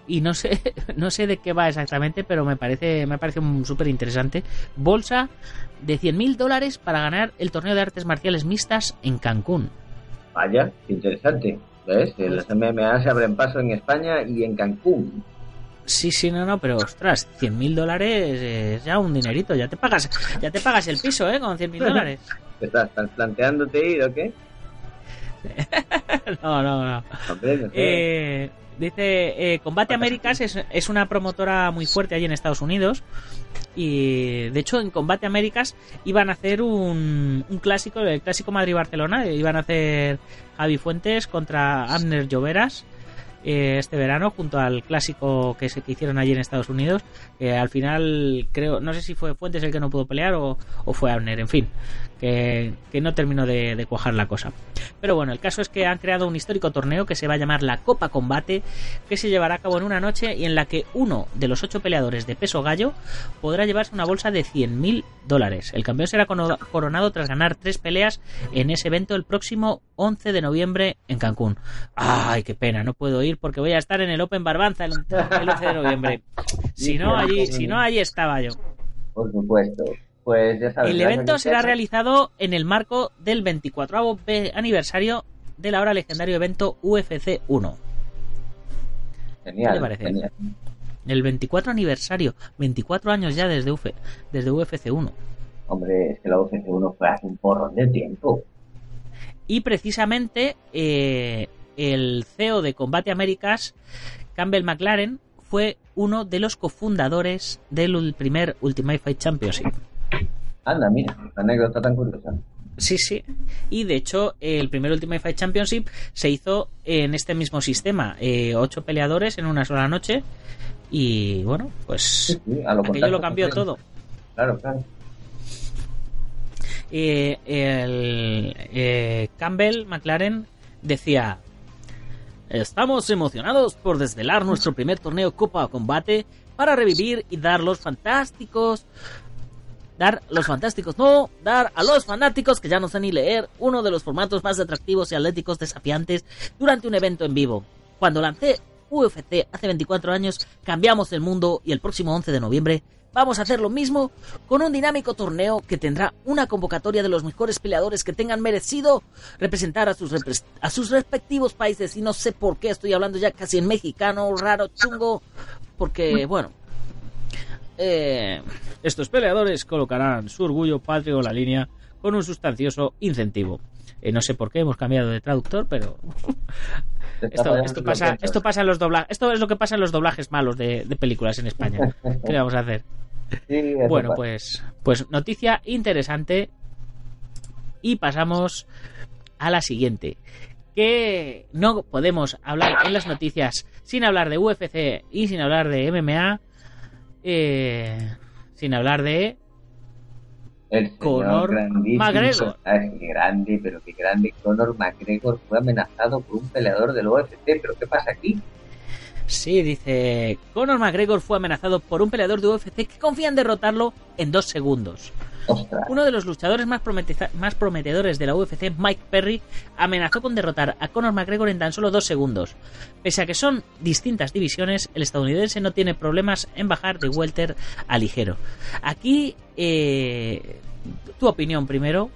y no sé, no sé de qué va exactamente, pero me parece, me parece súper interesante. Bolsa de 100.000 dólares para ganar el torneo de artes marciales mixtas en Cancún. Vaya, interesante. ¿Ves? Las MMA se abren paso en España y en Cancún. Sí, sí, no, no, pero ostras, 100.000 dólares es ya un dinerito. Ya te pagas, ya te pagas el piso, ¿eh? Con 100.000 dólares. ¿Estás, ¿Estás planteándote ir o qué? no, no, no. Eh, dice, eh, Combate Américas es, es, una promotora muy fuerte allí en Estados Unidos. Y de hecho, en Combate Américas iban a hacer un, un clásico, el clásico Madrid-Barcelona. Iban a hacer Javi Fuentes contra Abner Lloveras eh, este verano junto al clásico que se que hicieron allí en Estados Unidos que al final creo no sé si fue Fuentes el que no pudo pelear o, o fue Abner en fin que, que no terminó de, de, cuajar la cosa pero bueno el caso es que han creado un histórico torneo que se va a llamar la Copa Combate que se llevará a cabo en una noche y en la que uno de los ocho peleadores de peso gallo podrá llevarse una bolsa de 100.000 dólares el campeón será coronado tras ganar tres peleas en ese evento el próximo 11 de noviembre en Cancún ay qué pena no puedo ir porque voy a estar en el Open Barbanza el, el 11 de noviembre. Si no, allí, si no, allí estaba yo. Por supuesto. Pues ya sabes, el evento será realizado en el marco del 24 aniversario del ahora legendario evento UFC 1. Genial, ¿Qué te parece? Genial. El 24 aniversario, 24 años ya desde, Uf desde UFC 1. Hombre, es que la UFC 1 fue hace un porrón de tiempo. Y precisamente eh, el CEO de Combate Américas, Campbell McLaren, fue uno de los cofundadores del primer Ultimate Fight Championship. Anda, mira, anécdota tan curiosa. Sí, sí. Y de hecho, el primer Ultimate Fight Championship se hizo en este mismo sistema. Eh, ocho peleadores en una sola noche. Y bueno, pues Sí, sí, a lo aquello lo cambió todo. Claro, claro. Eh, el, eh, Campbell McLaren decía Estamos emocionados por desvelar nuestro primer torneo Copa Combate para revivir y dar los fantásticos dar los fantásticos no, dar a los fanáticos que ya no sé ni leer uno de los formatos más atractivos y atléticos desafiantes durante un evento en vivo. Cuando lancé UFC hace 24 años, cambiamos el mundo y el próximo 11 de noviembre vamos a hacer lo mismo con un dinámico torneo que tendrá una convocatoria de los mejores peleadores que tengan merecido representar a sus, a sus respectivos países. Y no sé por qué estoy hablando ya casi en mexicano, raro, chungo, porque, bueno, eh, estos peleadores colocarán su orgullo patrio en la línea con un sustancioso incentivo. Eh, no sé por qué hemos cambiado de traductor, pero esto, pasa, esto pasa en los doblajes. Esto es lo que pasa en los doblajes malos de, de películas en España. ¿Qué le vamos a hacer? Sí, Bueno, pasa. pues, pues noticia interesante. Y pasamos a la siguiente. Que no podemos hablar en las noticias sin hablar de UFC y sin hablar de MMA. Eh, sin hablar de El Conor McGregor. grande, pero qué grande. Conor McGregor fue amenazado por un peleador del UFC. ¿Pero qué pasa aquí? Sí, dice. Conor McGregor fue amenazado por un peleador de UFC que confía en derrotarlo en dos segundos. Ostras. Uno de los luchadores más prometedores de la UFC, Mike Perry, amenazó con derrotar a Conor McGregor en tan solo dos segundos. Pese a que son distintas divisiones, el estadounidense no tiene problemas en bajar de welter a ligero. Aquí, eh, tu opinión primero.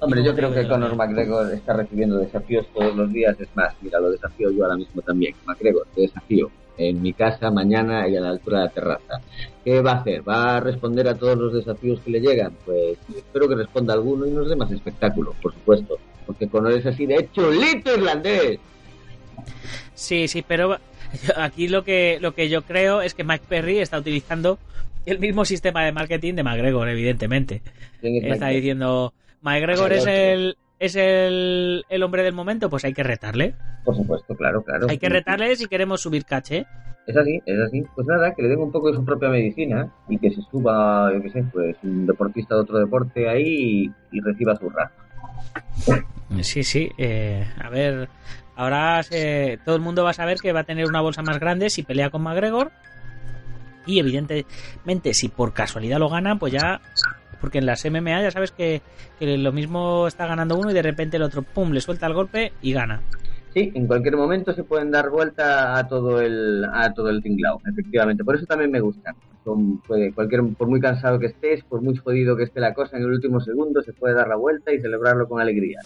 Hombre, yo creo que Conor. McGregor está recibiendo desafíos todos los días. Es más, mira, lo desafío yo ahora mismo también. McGregor, te desafío. En mi casa, mañana y a la altura de la terraza. ¿Qué va a hacer? ¿Va a responder a todos los desafíos que le llegan? Pues espero que responda alguno y nos dé más espectáculo, por supuesto. Porque Conor es así de chulito irlandés. Sí, sí, pero aquí lo que, lo que yo creo es que Mike Perry está utilizando el mismo sistema de marketing de McGregor, evidentemente. ¿Quién es Está diciendo, McGregor es el, es el, el hombre del momento, pues hay que retarle. Por supuesto, claro, claro. Hay que retarle si queremos subir caché. Es así, es así. Pues nada, que le den un poco de su propia medicina y que se suba, yo qué sé, pues un deportista de otro deporte ahí y, y reciba su rato. Sí, sí. eh, a ver, ahora se- todo el mundo va a saber que va a tener una bolsa más grande si pelea con McGregor. Y evidentemente, si por casualidad lo gana, pues ya. Porque en las MMA ya sabes que, que lo mismo está ganando uno y de repente el otro, pum, le suelta el golpe y gana. Sí, en cualquier momento se pueden dar vuelta a todo el a todo el tinglao, efectivamente. Por eso también me gustan. Son, puede, cualquier, por muy cansado que estés, por muy jodido que esté la cosa, en el último segundo se puede dar la vuelta y celebrarlo con alegría.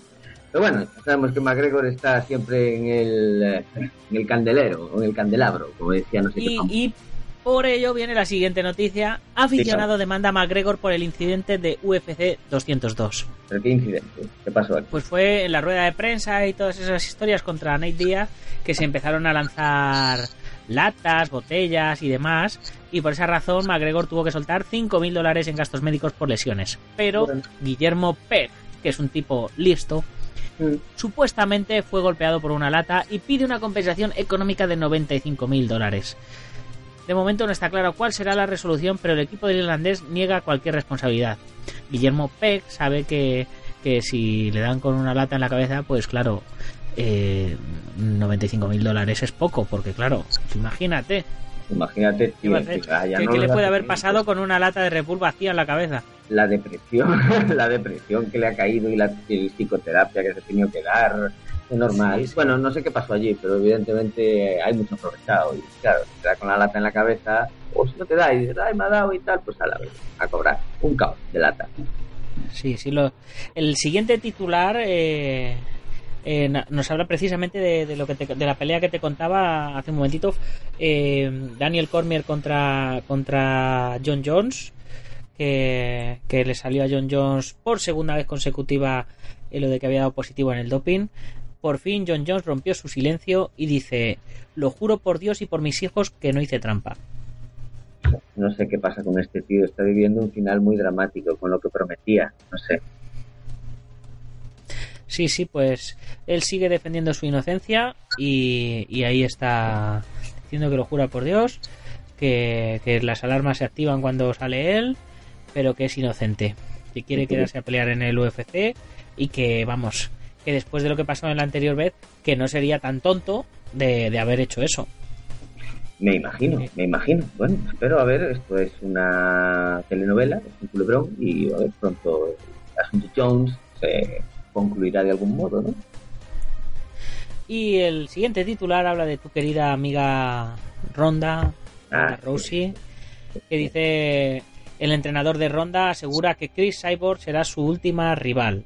Pero bueno, sabemos que McGregor está siempre en el, en el candelero, o en el candelabro, como decía no sé qué y, Por ello viene la siguiente noticia. Aficionado demanda a McGregor por el incidente de UFC 202. ¿Pero qué incidente? ¿Qué pasó aquí? Pues fue en la rueda de prensa y todas esas historias contra Nate Díaz que se empezaron a lanzar latas, botellas y demás. Y por esa razón McGregor tuvo que soltar 5.000 dólares en gastos médicos por lesiones. Pero Bueno. Guillermo Peck, que es un tipo listo, Mm. supuestamente fue golpeado por una lata y pide una compensación económica de 95.000 dólares. De momento no está claro cuál será la resolución, pero el equipo del irlandés niega cualquier responsabilidad. Guillermo Peck sabe que, que si le dan con una lata en la cabeza, pues claro, eh, 95.000 dólares es poco, porque claro, imagínate, Imagínate, ¿qué, va a tío, que, ah, ya ¿Qué- no qué le puede haber pasado con una lata de Red Bull vacía en la cabeza? La depresión, la depresión que le ha caído y la psicoterapia que se ha tenido que dar. Es normal. Bueno, no sé qué pasó allí, pero evidentemente hay mucho aprovechado. Y claro, te da con la lata en la cabeza, o si no te da y dices, ay, me ha dado y tal, pues a la vez, a cobrar. Un caos de lata. Sí, sí. Lo... El siguiente titular eh, eh, nos habla precisamente de, de lo que te- de la pelea que te contaba hace un momentito. Eh, Daniel Cormier contra, contra John Jones. Que, que le salió a John Jones por segunda vez consecutiva en lo de que había dado positivo en el doping. Por fin John Jones rompió su silencio y dice, lo juro por Dios y por mis hijos que no hice trampa. No sé qué pasa con este tío. Está viviendo un final muy dramático con lo que prometía. No sé. Sí, sí, pues él sigue defendiendo su inocencia y, y ahí está diciendo que lo jura por Dios, que, que las alarmas se activan cuando sale él, pero que es inocente, que quiere quedarse a pelear en el UFC y que, vamos, que después de lo que pasó en la anterior vez, que no sería tan tonto de, de haber hecho eso. Me imagino, Sí. me imagino. Bueno, espero a ver, esto es una telenovela, es un culebrón y a ver pronto el asunto Jones se concluirá de algún modo, ¿no? Y el siguiente titular habla de tu querida amiga Ronda, Ah, Rousey, que dice el entrenador de Ronda asegura que Chris Cyborg será su última rival.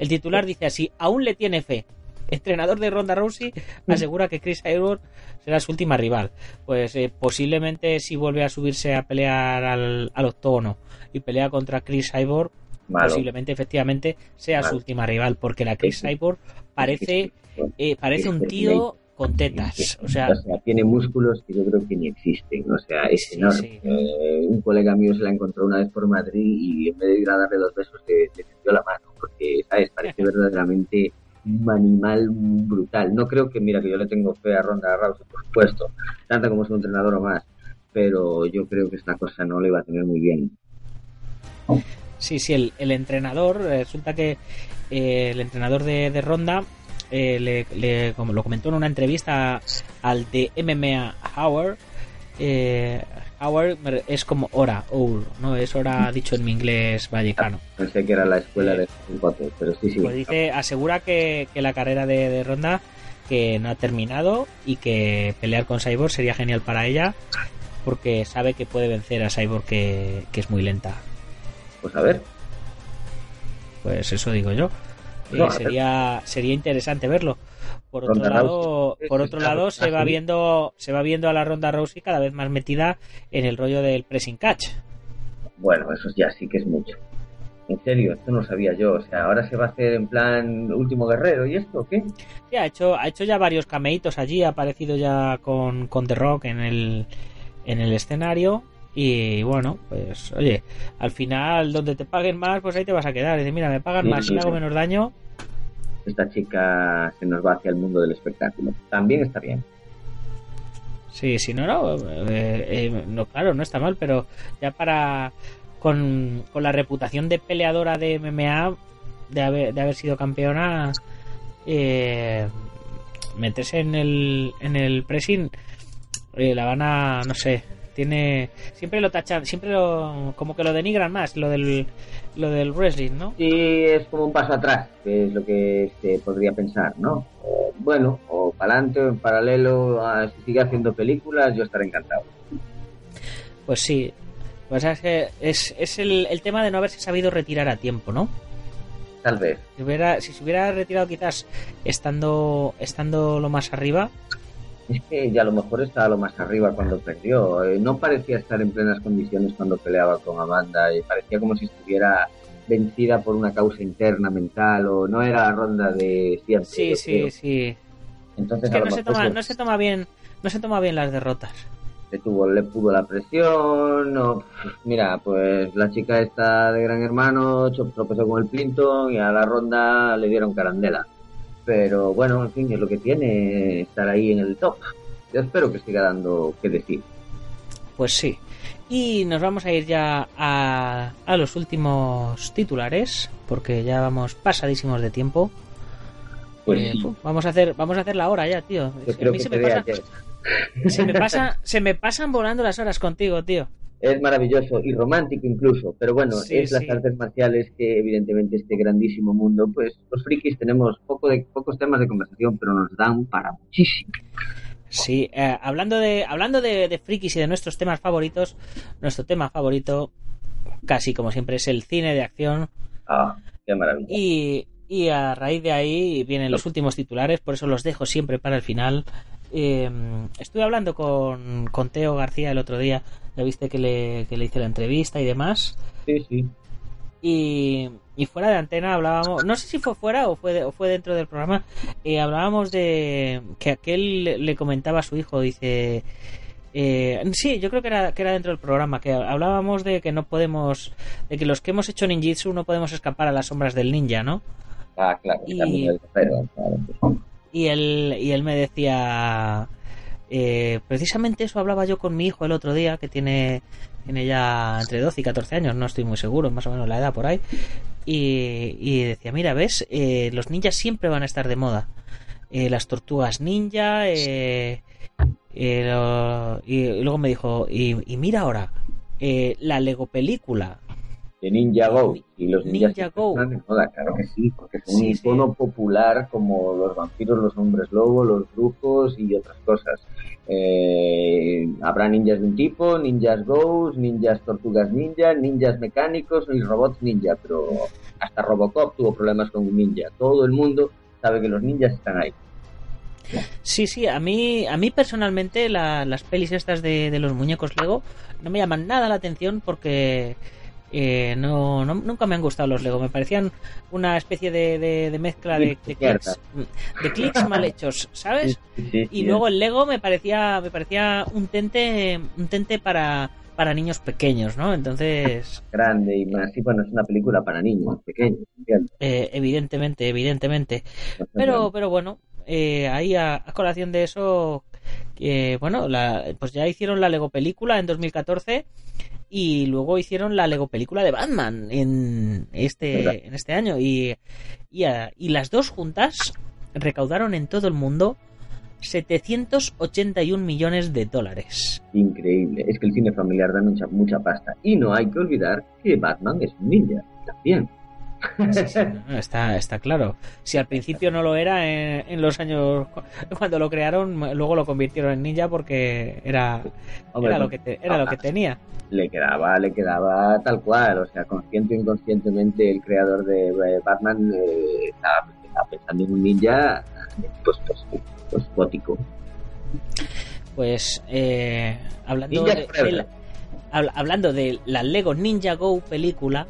El titular dice así, aún le tiene fe. Entrenador de Ronda Rousey asegura que Chris Cyborg será su última rival. Pues eh, posiblemente si vuelve a subirse a pelear al, al octógono y pelea contra Chris Cyborg, posiblemente efectivamente sea su última rival, porque la Chris. Cyborg parece, eh, parece un tío con tetas. O sea, tiene músculos que yo creo que ni existen. O sea, es enorme. sí. Eh, un colega mío se la encontró una vez por Madrid y en vez de ir a darle dos besos le, le tendió la mano. Porque, ¿sabes? Parece verdaderamente un animal brutal. No creo que, mira, que yo le tengo fe a Ronda Rousey, por supuesto, tanta como su entrenador o más. Pero yo creo que esta cosa no le va a tener muy bien. Sí, sí, el, el entrenador, eh, resulta que eh, el entrenador de, de Ronda, eh, le, le- como lo comentó en una entrevista al de MMA Howard, eh, me- es como hora, ¿no? Es hora dicho en mi inglés vallecano. Pensé que era la escuela Eh, de Potter, pero sí, sí. Pues dice, asegura que, que la carrera de, de Ronda que no ha terminado y que pelear con Cyborg sería genial para ella porque sabe que puede vencer a Cyborg que, que es muy lenta. Pues a ver, Pues eso digo yo. Eh, No, sería sería interesante verlo. Por otro Ronda lado, Rousey. por otro Está- lado está se va viendo se va viendo a la Ronda Rousey cada vez más metida en el rollo del pressing catch. bueno, eso ya sí que es mucho. En serio, esto no lo sabía yo. O sea, ahora se va a hacer en plan último guerrero y esto, ¿o ¿qué? Sí, ha hecho ha hecho ya varios cameitos allí, ha aparecido ya con, con The Rock en el en el escenario y bueno, pues oye, al final donde te paguen más, pues ahí te vas a quedar. Dice, mira, me pagan Sí, más sí, y hago menos daño. Esta chica se nos va hacia el mundo del espectáculo. También está bien. Sí, sí, no, no, eh, eh, no, claro, no está mal, pero ya para con, con la reputación de peleadora de MMA, de haber, de haber sido campeona, eh, meterse en el, en el pressing, eh, la van a, no sé, tiene, siempre lo tachan, siempre lo, como que lo denigran más, lo del, lo del wrestling, ¿no? Sí, es como un paso atrás, que es lo que se podría pensar, ¿no? O, bueno, o para adelante o en paralelo, a, si sigue haciendo películas, yo estaré encantado. Pues sí, pues es, que es, es el, el tema de no haberse sabido retirar a tiempo, ¿no? Tal vez. Si, hubiera, si se hubiera retirado quizás estando, estando lo más arriba, es que ya a lo mejor estaba lo más arriba cuando perdió. Eh, no parecía estar en plenas condiciones cuando peleaba con Amanda y parecía como si estuviera vencida por una causa interna mental o no era la ronda de siempre. Sí, sí, sí. Entonces, es que no se, toma, no se toma bien no se toma bien las derrotas. Le, tuvo, le pudo la presión, no, mira, pues la chica esta de Gran Hermano tropezó con el Clinton y a la ronda le dieron carandela. Pero bueno, en fin, es lo que tiene estar ahí en el top. Yo espero que siga dando que decir. Pues sí. Y nos vamos a ir ya a, a los últimos titulares, porque ya vamos pasadísimos de tiempo. Pues eh, vamos a hacer vamos a hacer la hora ya, tío. a mí se, me pasa, se, me pasa, se me pasan volando las horas contigo, tío. Es maravilloso y romántico incluso, pero bueno, es las artes marciales que evidentemente este grandísimo mundo, pues los frikis tenemos poco de, pocos temas de conversación, pero nos dan para muchísimo. Sí, eh, hablando de hablando de, de, frikis y de nuestros temas favoritos, nuestro tema favorito, casi como siempre, es el cine de acción. Ah, qué maravilla. Y, y a raíz de ahí vienen los últimos titulares, por eso los dejo siempre para el final. Eh, estuve hablando con, con, Teo García el otro día, viste que le, que le hice la entrevista y demás. Sí, sí. Y, y, fuera de antena hablábamos, no sé si fue fuera o fue, o fue dentro del programa, eh, hablábamos de que aquel le comentaba a su hijo, dice, eh, sí, yo creo que era, que era dentro del programa, que hablábamos de que no podemos, de que los que hemos hecho ninjitsu no podemos escapar a las sombras del ninja, ¿no? Ah, claro, y, y él, y él me decía, eh, precisamente eso hablaba yo con mi hijo el otro día, que tiene, tiene ya entre 12 y 14 años, no estoy muy seguro, más o menos la edad por ahí, y, decía, mira, ves, eh, los ninjas siempre van a estar de moda. Eh, las tortugas ninja, y luego me dijo, y, mira ahora, la Lego película, de Ninja Go. Y los ninjas Ninja Go. claro que sí, porque es un icono popular como los vampiros, los hombres lobo, los brujos y otras cosas. Eh, habrá ninjas de un tipo, ninjas Go, ninjas tortugas ninja, ninjas mecánicos y robots ninja, pero hasta Robocop tuvo problemas con un ninja. Todo el mundo sabe que los ninjas están ahí. Sí, sí, a mí, a mí personalmente las pelis estas de, de los muñecos Lego no me llaman nada la atención porque eh, no, nunca me han gustado los Lego. Me parecían una especie de, mezcla de, de, clics, mal hechos, ¿sabes? y luego el Lego me parecía, me parecía un tente, un tente para, para niños pequeños, ¿no? Entonces. Grande y más. Sí, bueno, es una película para niños pequeños. Eh, evidentemente, evidentemente. Pero, pero bueno, eh, ahí a, colación de eso, bueno, pues ya hicieron la Lego película en 2014 y luego hicieron la Lego película de Batman en este, en este año y, y, las dos juntas recaudaron en todo el mundo 781 millones de dólares. Increíble, es que el cine familiar da mucha, mucha pasta. Y no hay que olvidar que Batman es un ninja también está, está claro. Si al principio no lo era en, los años cuando lo crearon, luego lo convirtieron en ninja porque era, era lo que era lo que tenía. Le quedaba, le quedaba tal cual, o sea, consciente o inconscientemente el creador de Batman eh, estaba, pensando en un ninja pues, pues, pues gótico. Pues eh, hablando de, hablando de la Lego Ninja Go película,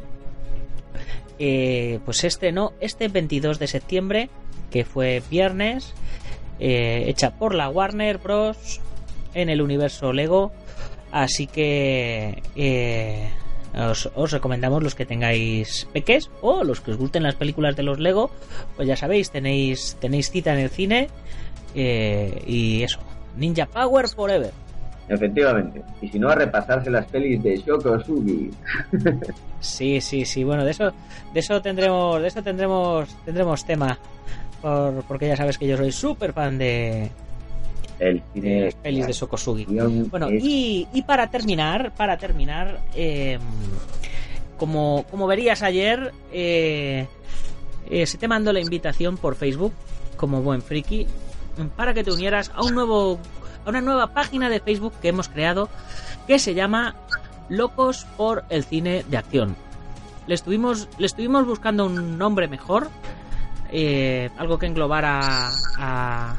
eh, pues se estrenó este 22 de septiembre, que fue viernes, eh, hecha por la Warner Bros. en el universo Lego. Así que eh, os, recomendamos los que tengáis peques o los que os gusten las películas de los Lego. Pues ya sabéis, tenéis, tenéis cita en el cine. y eso, Ninja Power Forever. Efectivamente. Y si no, a repasarse las pelis de Shoko Sugi. sí, sí, sí. Bueno, de eso, de eso tendremos, de eso tendremos, tendremos tema. Por, porque ya sabes que yo soy súper fan de, el cine las pelis de Sokosugi. Bueno, y, y, para terminar, para terminar, em, como, como verías ayer, eh, eh, se te mandó la invitación por Facebook, como buen friki, para que te unieras a un nuevo a una nueva página de Facebook que hemos creado que se llama Locos por el cine de acción. Le estuvimos, le estuvimos buscando un nombre mejor, eh, algo que englobara a,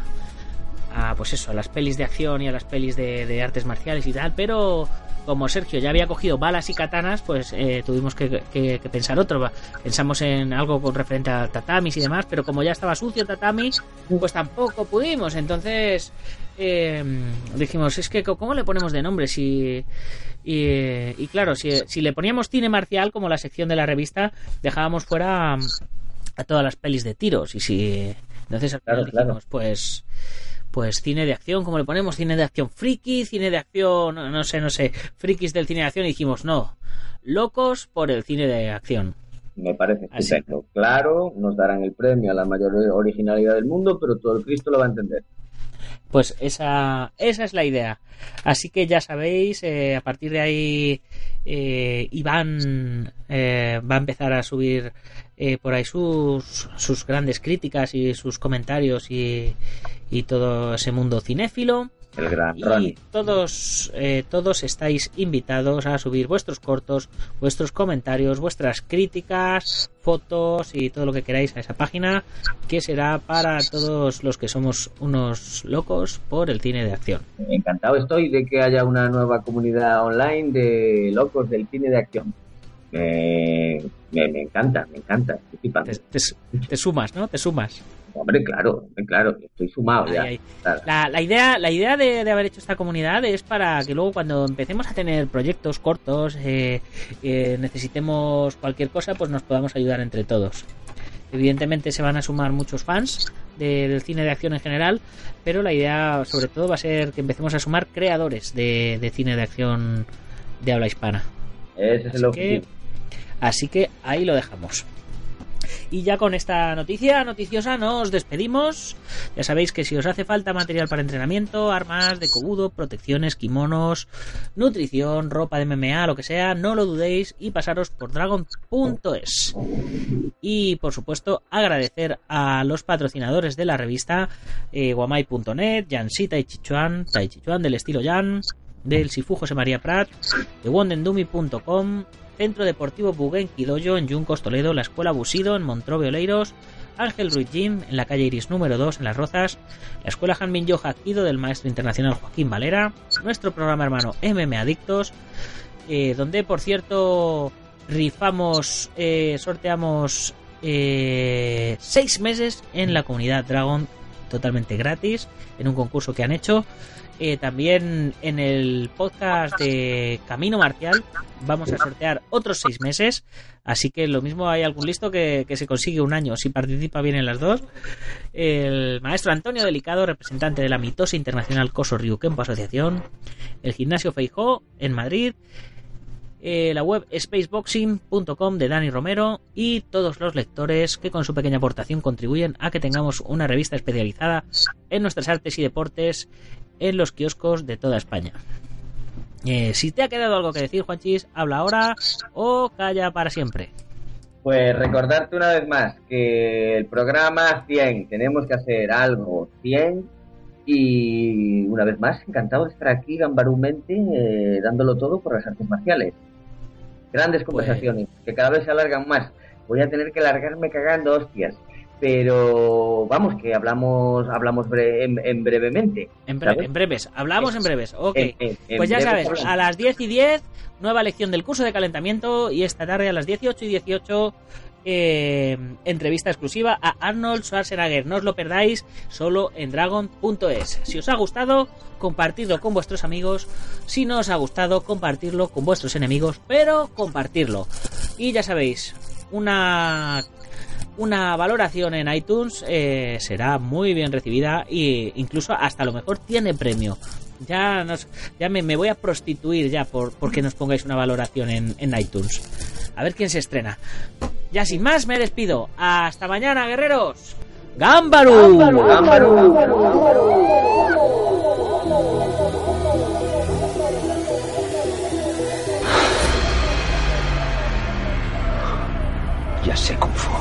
a pues eso, a las pelis de acción y a las pelis de, de artes marciales y tal, pero como Sergio ya había cogido balas y katanas, pues eh, tuvimos que, que- que pensar otro. Pensamos en algo con referente a tatamis y demás, pero como ya estaba sucio tatami, pues tampoco pudimos. Entonces eh, dijimos, es que ¿cómo le ponemos de nombre? Si, y, y claro, si, si le poníamos cine marcial como la sección de la revista, dejábamos fuera a todas las pelis de tiros. Y si entonces Claro, claro. pues pues cine de acción, como le ponemos, cine de acción friki, cine de acción, no no sé, no sé, frikis del cine de acción, y dijimos, no, locos por el cine de acción. Me parece Así. Claro, nos darán el premio a la mayor originalidad del mundo, pero todo el Cristo lo va a entender. Pues esa, esa es la idea. Así que ya sabéis, eh, a partir de ahí eh, Iván eh, va a empezar a subir eh, por ahí sus, sus grandes críticas y sus comentarios y, y todo ese mundo cinéfilo. El gran Y Ronnie. todos, eh, todos estáis invitados a subir vuestros cortos, vuestros comentarios, vuestras críticas, fotos y todo lo que queráis a esa página, que será para todos los que somos unos locos por el cine de acción. Encantado estoy de que haya una nueva comunidad online de locos del cine de acción. Me, me, me encanta, me encanta. Te, te- te sumas, ¿no? Te sumas. Hombre, claro, hombre, claro, estoy sumado Ahí, ya. ahí. Claro. La, la idea, la idea de, de haber hecho esta comunidad es para que luego cuando empecemos a tener proyectos cortos, eh, eh, necesitemos cualquier cosa, pues nos podamos ayudar entre todos. Evidentemente se van a sumar muchos fans de- del cine de acción en general, pero la idea sobre todo va a ser que empecemos a sumar creadores de, de cine de acción de habla hispana. Ese es el que, objetivo. Así que ahí lo dejamos. Y ya con esta noticia noticiosa nos despedimos. Ya sabéis que si os hace falta material para entrenamiento, armas de cobudo, protecciones, kimonos, nutrición, ropa de MMA, lo que sea, no lo dudéis y pasaros por dragon.es. Y por supuesto agradecer a los patrocinadores de la revista, eh, guamai.net, Yansi Taichichuan, Taichichuan del estilo Yan, del Sifu José María Prat, de wondendumi.com, Centro Deportivo Buguenqui Dojo en Yuncos Toledo, la Escuela Busido en Montrobe Oleiros, Ángel Ruiz Gym en la calle Iris número 2 en Las Rozas, la Escuela Hanmin Yo Hakido del maestro internacional Joaquín Valera, nuestro programa hermano MM Adictos, eh, donde por cierto rifamos, eh, sorteamos eh, seis meses en la comunidad Dragon totalmente gratis en un concurso que han hecho. Eh, también en el podcast de Camino Marcial vamos a sortear otros seis meses. Así que lo mismo hay algún listo que, que se consigue un año si participa bien en las dos. El maestro Antonio Delicado, representante de la mitosa internacional Coso Ryukempo Asociación. El gimnasio Feijó en Madrid. eh, la web spaceboxing.com de Dani Romero y todos los lectores que con su pequeña aportación contribuyen a que tengamos una revista especializada en nuestras artes y deportes en los kioscos de toda España. Eh, si te ha quedado algo que decir, Juanchis, habla ahora o calla para siempre. Pues recordarte una vez más que el programa 100, tenemos que hacer algo 100 y una vez más, encantado de estar aquí gambarumente eh, dándolo todo por las artes marciales. Grandes conversaciones que cada vez se alargan más. Voy a tener que alargarme cagando hostias. Pero vamos, que hablamos hablamos bre- en, en brevemente. En, bre- ¿sabes? en breves, hablamos en breves. Ok. En- Pues ya breves sabes, a las 10 y 10, nueva lección del curso de calentamiento y esta tarde a las 18 y 18, eh, entrevista exclusiva a Arnold Schwarzenegger. No os lo perdáis, solo en dragon.es. Si os ha gustado, compartidlo con vuestros amigos. Si no os ha gustado, compartirlo con vuestros enemigos, pero compartirlo. Y ya sabéis, una una valoración en iTunes eh, será muy bien recibida e incluso hasta a lo mejor tiene premio. Ya nos, ya me, me voy a prostituir ya por porque nos pongáis una valoración en, en iTunes. A ver quién se estrena. Ya sin más me despido. Hasta mañana, guerreros. ¡Gámbaru! Ya sé Kung Fu.